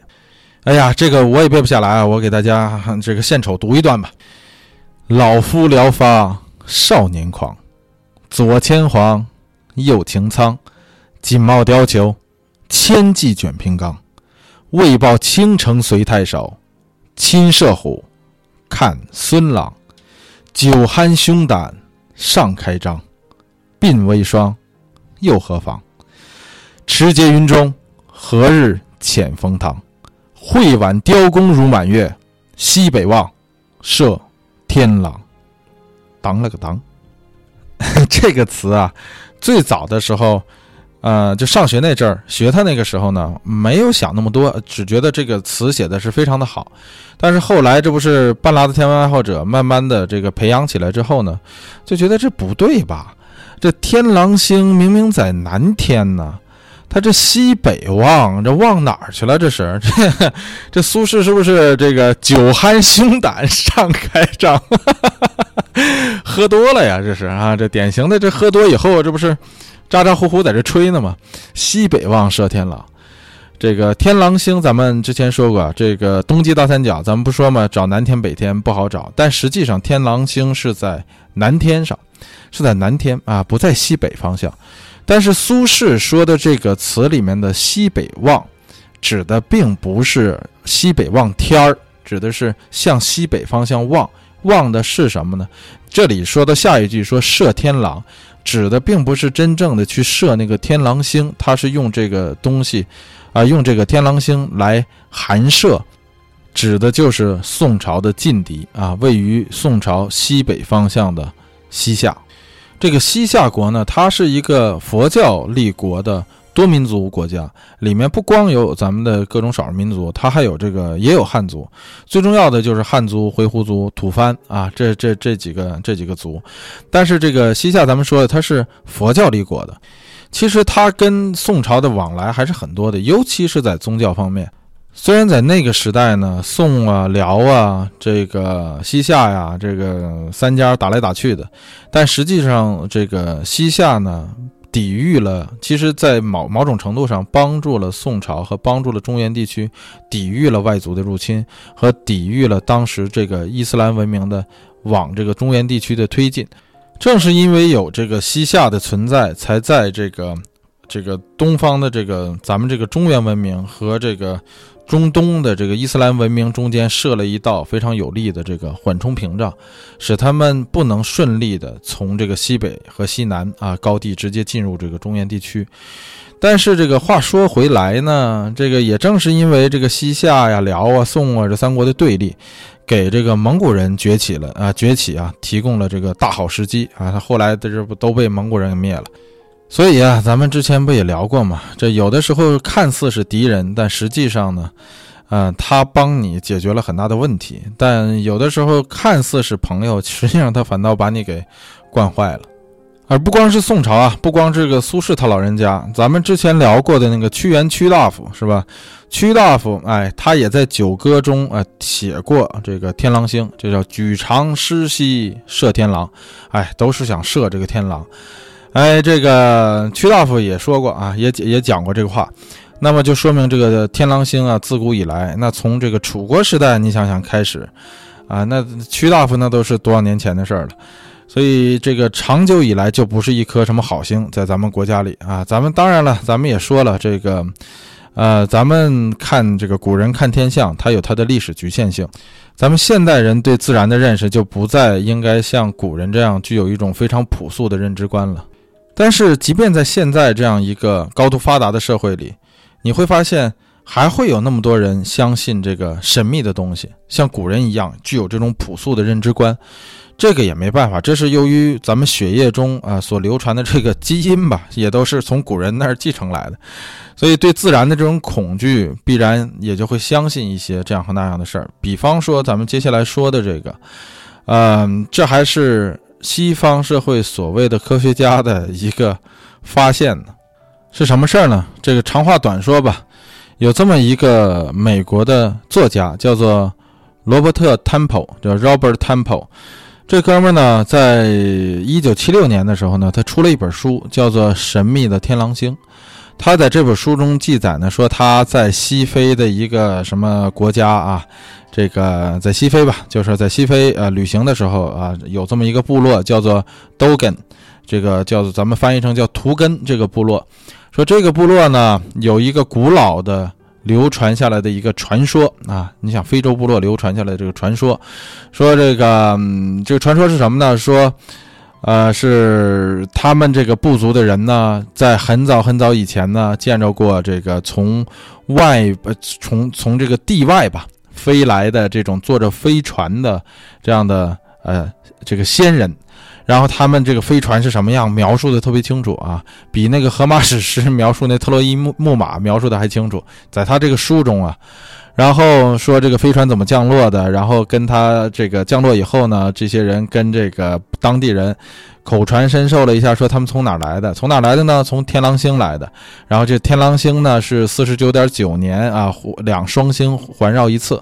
哎呀，这个我也背不下来啊，我给大家这个献丑读一段吧。老夫聊发少年狂，左牵黄，右擎苍，锦帽貂裘，千骑卷平冈，为报倾城随太守，亲射虎。看孙郎，酒酣胸胆尚开张，鬓微霜，又何妨？持节云中，何日遣封堂？会挽雕弓如满月，西北望，射天狼。当了个当，这个词啊，最早的时候。呃，就上学那阵儿学他那个时候呢，没有想那么多，只觉得这个词写的是非常的好。但是后来这不是半拉子天文爱好者慢慢的这个培养起来之后呢，就觉得这不对吧？这天狼星明明在南天呢，他这西北望，这望哪儿去了？这是这 这苏轼是不是这个酒酣胸胆尚开张？喝多了呀？这是啊，这典型的这喝多以后，这不是？咋咋呼呼在这吹呢嘛？西北望射天狼，这个天狼星咱们之前说过，这个东极大三角咱们不说嘛，找南天北天不好找，但实际上天狼星是在南天上，是在南天啊，不在西北方向。但是苏轼说的这个词里面的西北望，指的并不是西北望天儿，指的是向西北方向望，望的是什么呢？这里说的下一句说射天狼。指的并不是真正的去射那个天狼星，它是用这个东西，啊，用这个天狼星来寒射，指的就是宋朝的劲敌啊，位于宋朝西北方向的西夏。这个西夏国呢，它是一个佛教立国的。多民族国家里面不光有咱们的各种少数民族，它还有这个也有汉族。最重要的就是汉族、回鹘族、吐蕃啊，这这这几个这几个族。但是这个西夏，咱们说的它是佛教立国的，其实它跟宋朝的往来还是很多的，尤其是在宗教方面。虽然在那个时代呢，宋啊、辽啊、这个西夏呀，这个三家打来打去的，但实际上这个西夏呢。抵御了，其实，在某某种程度上帮助了宋朝和帮助了中原地区，抵御了外族的入侵和抵御了当时这个伊斯兰文明的往这个中原地区的推进。正是因为有这个西夏的存在，才在这个这个东方的这个咱们这个中原文明和这个。中东的这个伊斯兰文明中间设了一道非常有力的这个缓冲屏障，使他们不能顺利的从这个西北和西南啊高地直接进入这个中原地区。但是这个话说回来呢，这个也正是因为这个西夏呀、辽啊、宋啊这三国的对立，给这个蒙古人崛起了啊崛起啊提供了这个大好时机啊。他后来的这不都被蒙古人给灭了。所以啊，咱们之前不也聊过吗？这有的时候看似是敌人，但实际上呢，嗯，他帮你解决了很大的问题；但有的时候看似是朋友，实际上他反倒把你给惯坏了。而不光是宋朝啊，不光这个苏轼他老人家，咱们之前聊过的那个屈原屈大夫是吧？屈大夫，哎，他也在《九歌》中啊写过这个天狼星，这叫举长诗兮射天狼，哎，都是想射这个天狼。哎，这个屈大夫也说过啊，也也讲过这个话。那么就说明这个天狼星啊，自古以来，那从这个楚国时代，你想想开始，啊，那屈大夫那都是多少年前的事儿了。所以这个长久以来就不是一颗什么好星，在咱们国家里啊，咱们当然了，咱们也说了这个，呃，咱们看这个古人看天象，它有它的历史局限性，咱们现代人对自然的认识就不再应该像古人这样具有一种非常朴素的认知观了。但是，即便在现在这样一个高度发达的社会里，你会发现还会有那么多人相信这个神秘的东西，像古人一样具有这种朴素的认知观。这个也没办法，这是由于咱们血液中啊所流传的这个基因吧，也都是从古人那儿继承来的，所以对自然的这种恐惧，必然也就会相信一些这样和那样的事儿。比方说咱们接下来说的这个，嗯，这还是西方社会所谓的科学家的一个发现呢，是什么事儿呢？这个长话短说吧，有这么一个美国的作家，叫做罗伯特· Temple，叫 Robert Temple。这哥们儿呢，在一九七六年的时候呢，他出了一本书，叫做《神秘的天狼星》。他在这本书中记载呢，说他在西非的一个什么国家啊，这个在西非吧，就是在西非呃旅行的时候啊，有这么一个部落叫做 Dogon，这个叫做咱们翻译成叫图根这个部落。说这个部落呢，有一个古老的。流传下来的一个传说啊，你想非洲部落流传下来这个传说，说这个、这个传说是什么呢？说，呃，是他们这个部族的人呢，在很早很早以前呢，见着过这个从外呃从从这个地外吧飞来的这种坐着飞船的这样的呃这个仙人。然后他们这个飞船是什么样，描述的特别清楚啊，比那个荷马史诗描述那特洛伊木木马描述的还清楚。在他这个书中啊，然后说这个飞船怎么降落的，然后跟他这个降落以后呢，这些人跟这个当地人。口传身授了一下，说他们从哪儿来的？从哪儿来的呢？从天狼星来的。然后这天狼星呢是四十九点九年啊，两双星环绕一次，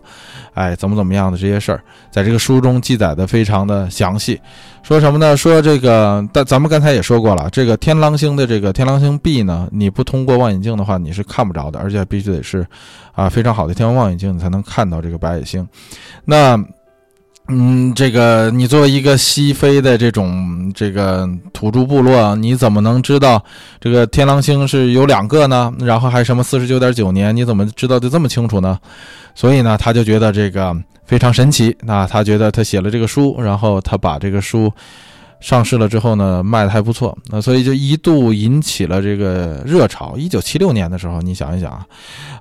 哎，怎么怎么样的这些事儿，在这个书中记载的非常的详细。说什么呢？说这个，但咱们刚才也说过了，这个天狼星的这个天狼星 B 呢，你不通过望远镜的话，你是看不着的，而且必须得是啊非常好的天文望远镜，你才能看到这个白矮星。那。嗯，这个你作为一个西非的这种这个土著部落，你怎么能知道这个天狼星是有两个呢？然后还什么四十九点九年，你怎么知道的这么清楚呢？所以呢，他就觉得这个非常神奇。那他觉得他写了这个书，然后他把这个书。上市了之后呢，卖的还不错，那所以就一度引起了这个热潮。一九七六年的时候，你想一想啊，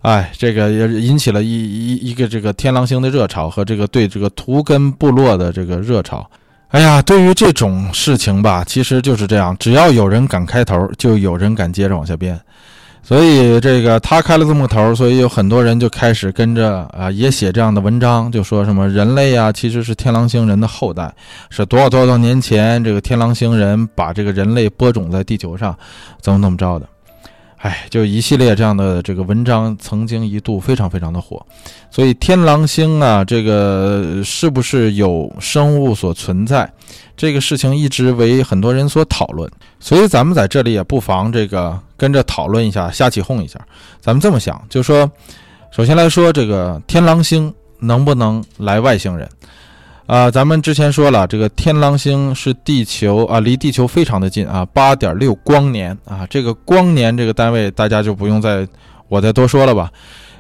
哎，这个也引起了一一一个这个天狼星的热潮和这个对这个图根部落的这个热潮。哎呀，对于这种事情吧，其实就是这样，只要有人敢开头，就有人敢接着往下编。所以这个他开了这么个头，所以有很多人就开始跟着啊，也写这样的文章，就说什么人类啊其实是天狼星人的后代，是多少多少年前这个天狼星人把这个人类播种在地球上，怎么怎么着的。哎，就一系列这样的这个文章，曾经一度非常非常的火，所以天狼星啊，这个是不是有生物所存在，这个事情一直为很多人所讨论。所以咱们在这里也不妨这个跟着讨论一下，瞎起哄一下。咱们这么想，就说，首先来说这个天狼星能不能来外星人？啊，咱们之前说了，这个天狼星是地球啊，离地球非常的近啊，八点六光年啊，这个光年这个单位大家就不用再我再多说了吧，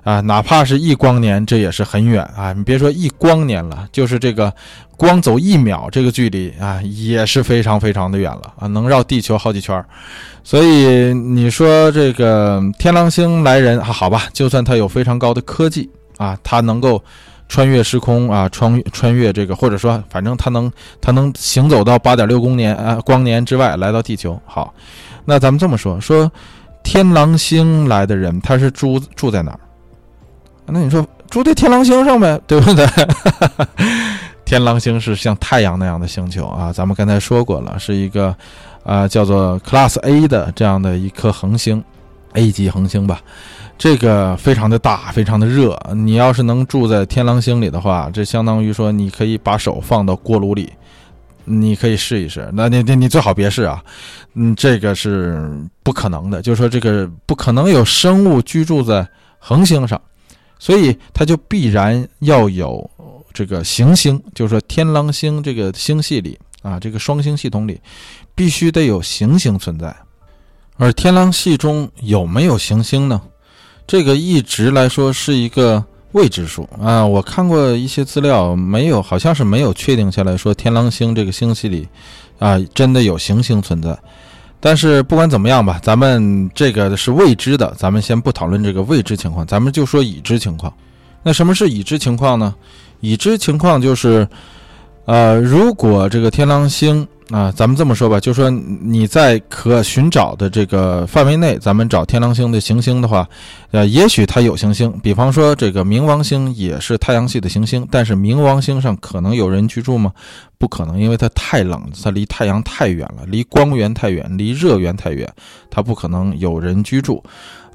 啊，哪怕是一光年，这也是很远啊，你别说一光年了，就是这个光走一秒这个距离啊，也是非常非常的远了啊，能绕地球好几圈所以你说这个天狼星来人啊，好吧，就算它有非常高的科技啊，它能够。穿越时空啊，穿穿越这个，或者说，反正他能他能行走到八点六光年啊光年之外来到地球。好，那咱们这么说，说天狼星来的人，他是住住在哪儿？那你说住在天狼星上呗，对不对？天狼星是像太阳那样的星球啊，咱们刚才说过了，是一个啊叫做 Class A 的这样的一颗恒星，A 级恒星吧。这个非常的大，非常的热。你要是能住在天狼星里的话，这相当于说你可以把手放到锅炉里，你可以试一试。那你你你最好别试啊，嗯，这个是不可能的。就是说这个不可能有生物居住在恒星上，所以它就必然要有这个行星，就是说天狼星这个星系里啊，这个双星系统里必须得有行星存在。而天狼系中有没有行星呢？这个一直来说是一个未知数啊！我看过一些资料，没有，好像是没有确定下来说天狼星这个星系里，啊，真的有行星存在。但是不管怎么样吧，咱们这个是未知的，咱们先不讨论这个未知情况，咱们就说已知情况。那什么是已知情况呢？已知情况就是，呃，如果这个天狼星。啊，咱们这么说吧，就说你在可寻找的这个范围内，咱们找天狼星的行星的话，呃，也许它有行星，比方说这个冥王星也是太阳系的行星，但是冥王星上可能有人居住吗？不可能，因为它太冷，它离太阳太远了，离光源太远，离热源太远，它不可能有人居住。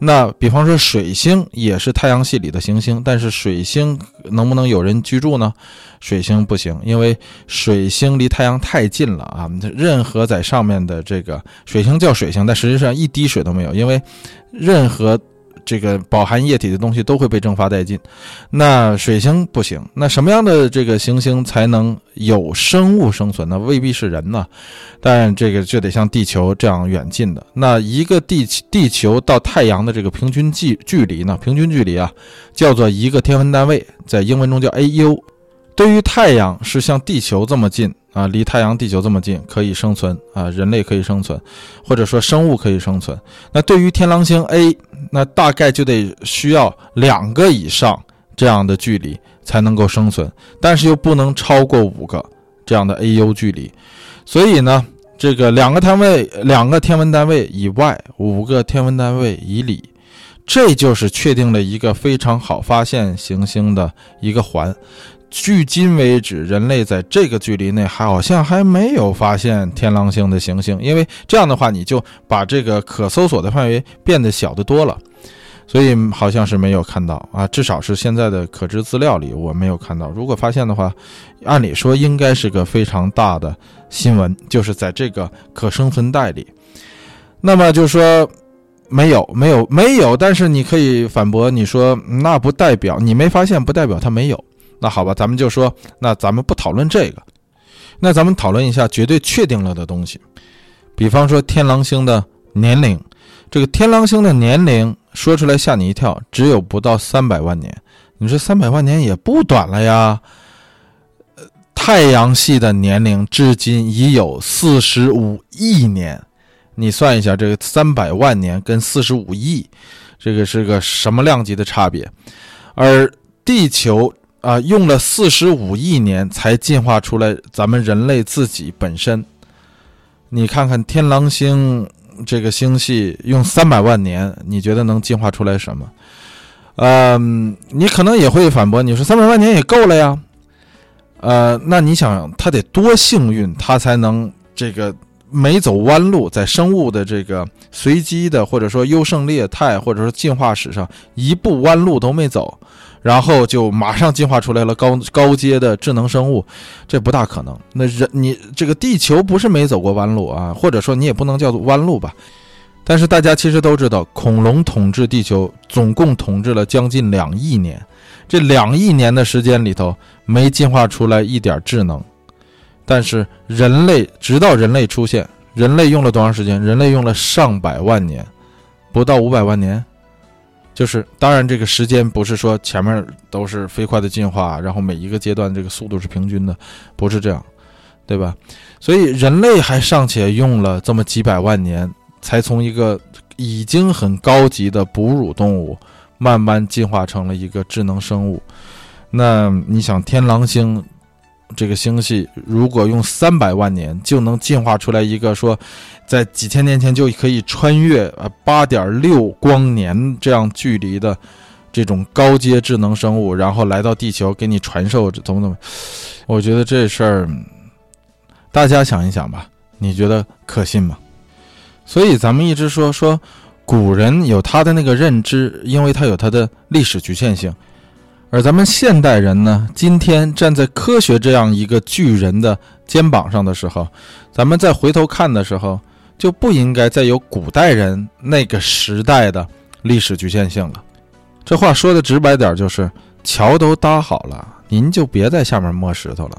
那比方说水星也是太阳系里的行星，但是水星能不能有人居住呢？水星不行，因为水星离太阳太近了啊！任何在上面的这个水星叫水星，但实际上一滴水都没有，因为任何。这个饱含液体的东西都会被蒸发殆尽，那水星不行。那什么样的这个行星才能有生物生存呢？未必是人呢，但这个就得像地球这样远近的。那一个地地球到太阳的这个平均距距离呢？平均距离啊，叫做一个天文单位，在英文中叫 AU。对于太阳是像地球这么近。啊，离太阳、地球这么近，可以生存啊，人类可以生存，或者说生物可以生存。那对于天狼星 A，那大概就得需要两个以上这样的距离才能够生存，但是又不能超过五个这样的 AU 距离。所以呢，这个两个单位、两个天文单位以外，五个天文单位以里，这就是确定了一个非常好发现行星的一个环。距今为止，人类在这个距离内好像还没有发现天狼星的行星，因为这样的话，你就把这个可搜索的范围变得小得多了，所以好像是没有看到啊，至少是现在的可知资料里我没有看到。如果发现的话，按理说应该是个非常大的新闻，就是在这个可生存带里。那么就说没有，没有，没有，但是你可以反驳，你说那不代表你没发现，不代表它没有。那好吧，咱们就说，那咱们不讨论这个，那咱们讨论一下绝对确定了的东西，比方说天狼星的年龄，这个天狼星的年龄说出来吓你一跳，只有不到三百万年。你说三百万年也不短了呀？太阳系的年龄至今已有四十五亿年，你算一下，这个三百万年跟四十五亿，这个是个什么量级的差别？而地球。啊，用了四十五亿年才进化出来，咱们人类自己本身。你看看天狼星这个星系用三百万年，你觉得能进化出来什么？嗯，你可能也会反驳，你说三百万年也够了呀。呃，那你想，它得多幸运，它才能这个没走弯路，在生物的这个随机的或者说优胜劣汰或者说进化史上一步弯路都没走。然后就马上进化出来了高高阶的智能生物，这不大可能。那人你这个地球不是没走过弯路啊，或者说你也不能叫做弯路吧。但是大家其实都知道，恐龙统治地球总共统治了将近两亿年，这两亿年的时间里头没进化出来一点智能。但是人类直到人类出现，人类用了多长时间？人类用了上百万年，不到五百万年。就是，当然，这个时间不是说前面都是飞快的进化，然后每一个阶段这个速度是平均的，不是这样，对吧？所以人类还尚且用了这么几百万年，才从一个已经很高级的哺乳动物，慢慢进化成了一个智能生物。那你想，天狼星这个星系，如果用三百万年就能进化出来一个说，在几千年前就可以穿越呃八点六光年这样距离的这种高阶智能生物，然后来到地球给你传授怎么怎么，我觉得这事儿大家想一想吧，你觉得可信吗？所以咱们一直说说古人有他的那个认知，因为他有他的历史局限性。而咱们现代人呢，今天站在科学这样一个巨人的肩膀上的时候，咱们再回头看的时候，就不应该再有古代人那个时代的历史局限性了。这话说的直白点，就是桥都搭好了，您就别在下面摸石头了。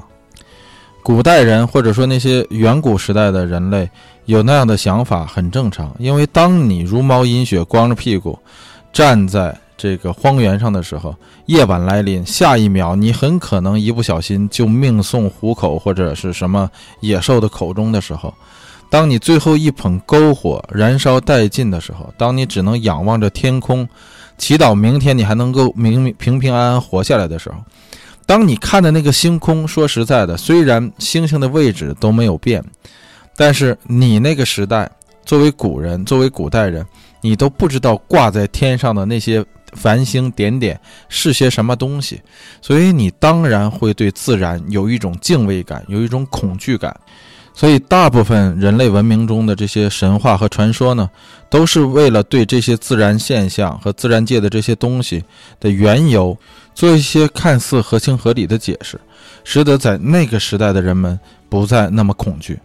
古代人或者说那些远古时代的人类有那样的想法很正常，因为当你茹毛饮血、光着屁股站在。这个荒原上的时候，夜晚来临，下一秒你很可能一不小心就命送虎口或者是什么野兽的口中的时候，当你最后一捧篝火燃烧殆尽的时候，当你只能仰望着天空，祈祷明天你还能够明平平安安活下来的时候，当你看的那个星空，说实在的，虽然星星的位置都没有变，但是你那个时代作为古人，作为古代人，你都不知道挂在天上的那些。繁星点点是些什么东西？所以你当然会对自然有一种敬畏感，有一种恐惧感。所以大部分人类文明中的这些神话和传说呢，都是为了对这些自然现象和自然界的这些东西的缘由做一些看似合情合理的解释，使得在那个时代的人们不再那么恐惧。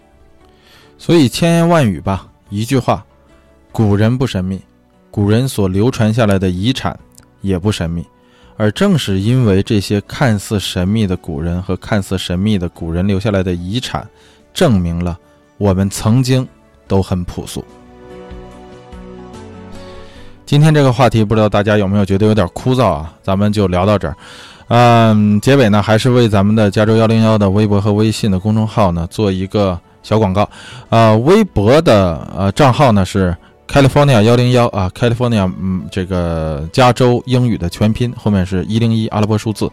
所以千言万语吧，一句话：古人不神秘。古人所流传下来的遗产也不神秘，而正是因为这些看似神秘的古人和看似神秘的古人留下来的遗产，证明了我们曾经都很朴素。今天这个话题不知道大家有没有觉得有点枯燥啊？咱们就聊到这儿。嗯，结尾呢还是为咱们的加州幺零幺的微博和微信的公众号呢做一个小广告。呃，微博的呃账号呢是。California 幺零幺啊，California，嗯，这个加州英语的全拼后面是一零一阿拉伯数字。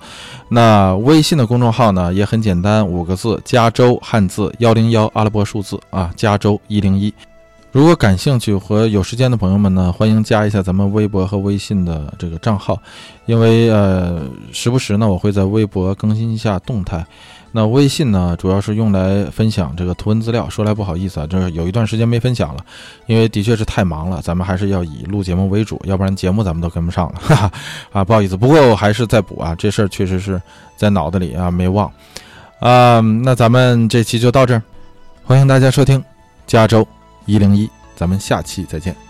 那微信的公众号呢也很简单，五个字：加州汉字幺零幺阿拉伯数字啊，加州一零一。如果感兴趣和有时间的朋友们呢，欢迎加一下咱们微博和微信的这个账号，因为呃，时不时呢我会在微博更新一下动态。那微信呢，主要是用来分享这个图文资料。说来不好意思啊，这有一段时间没分享了，因为的确是太忙了。咱们还是要以录节目为主，要不然节目咱们都跟不上了。哈哈，啊，不好意思，不过我还是在补啊，这事儿确实是在脑子里啊，没忘。啊，那咱们这期就到这儿，欢迎大家收听加州一零一，咱们下期再见。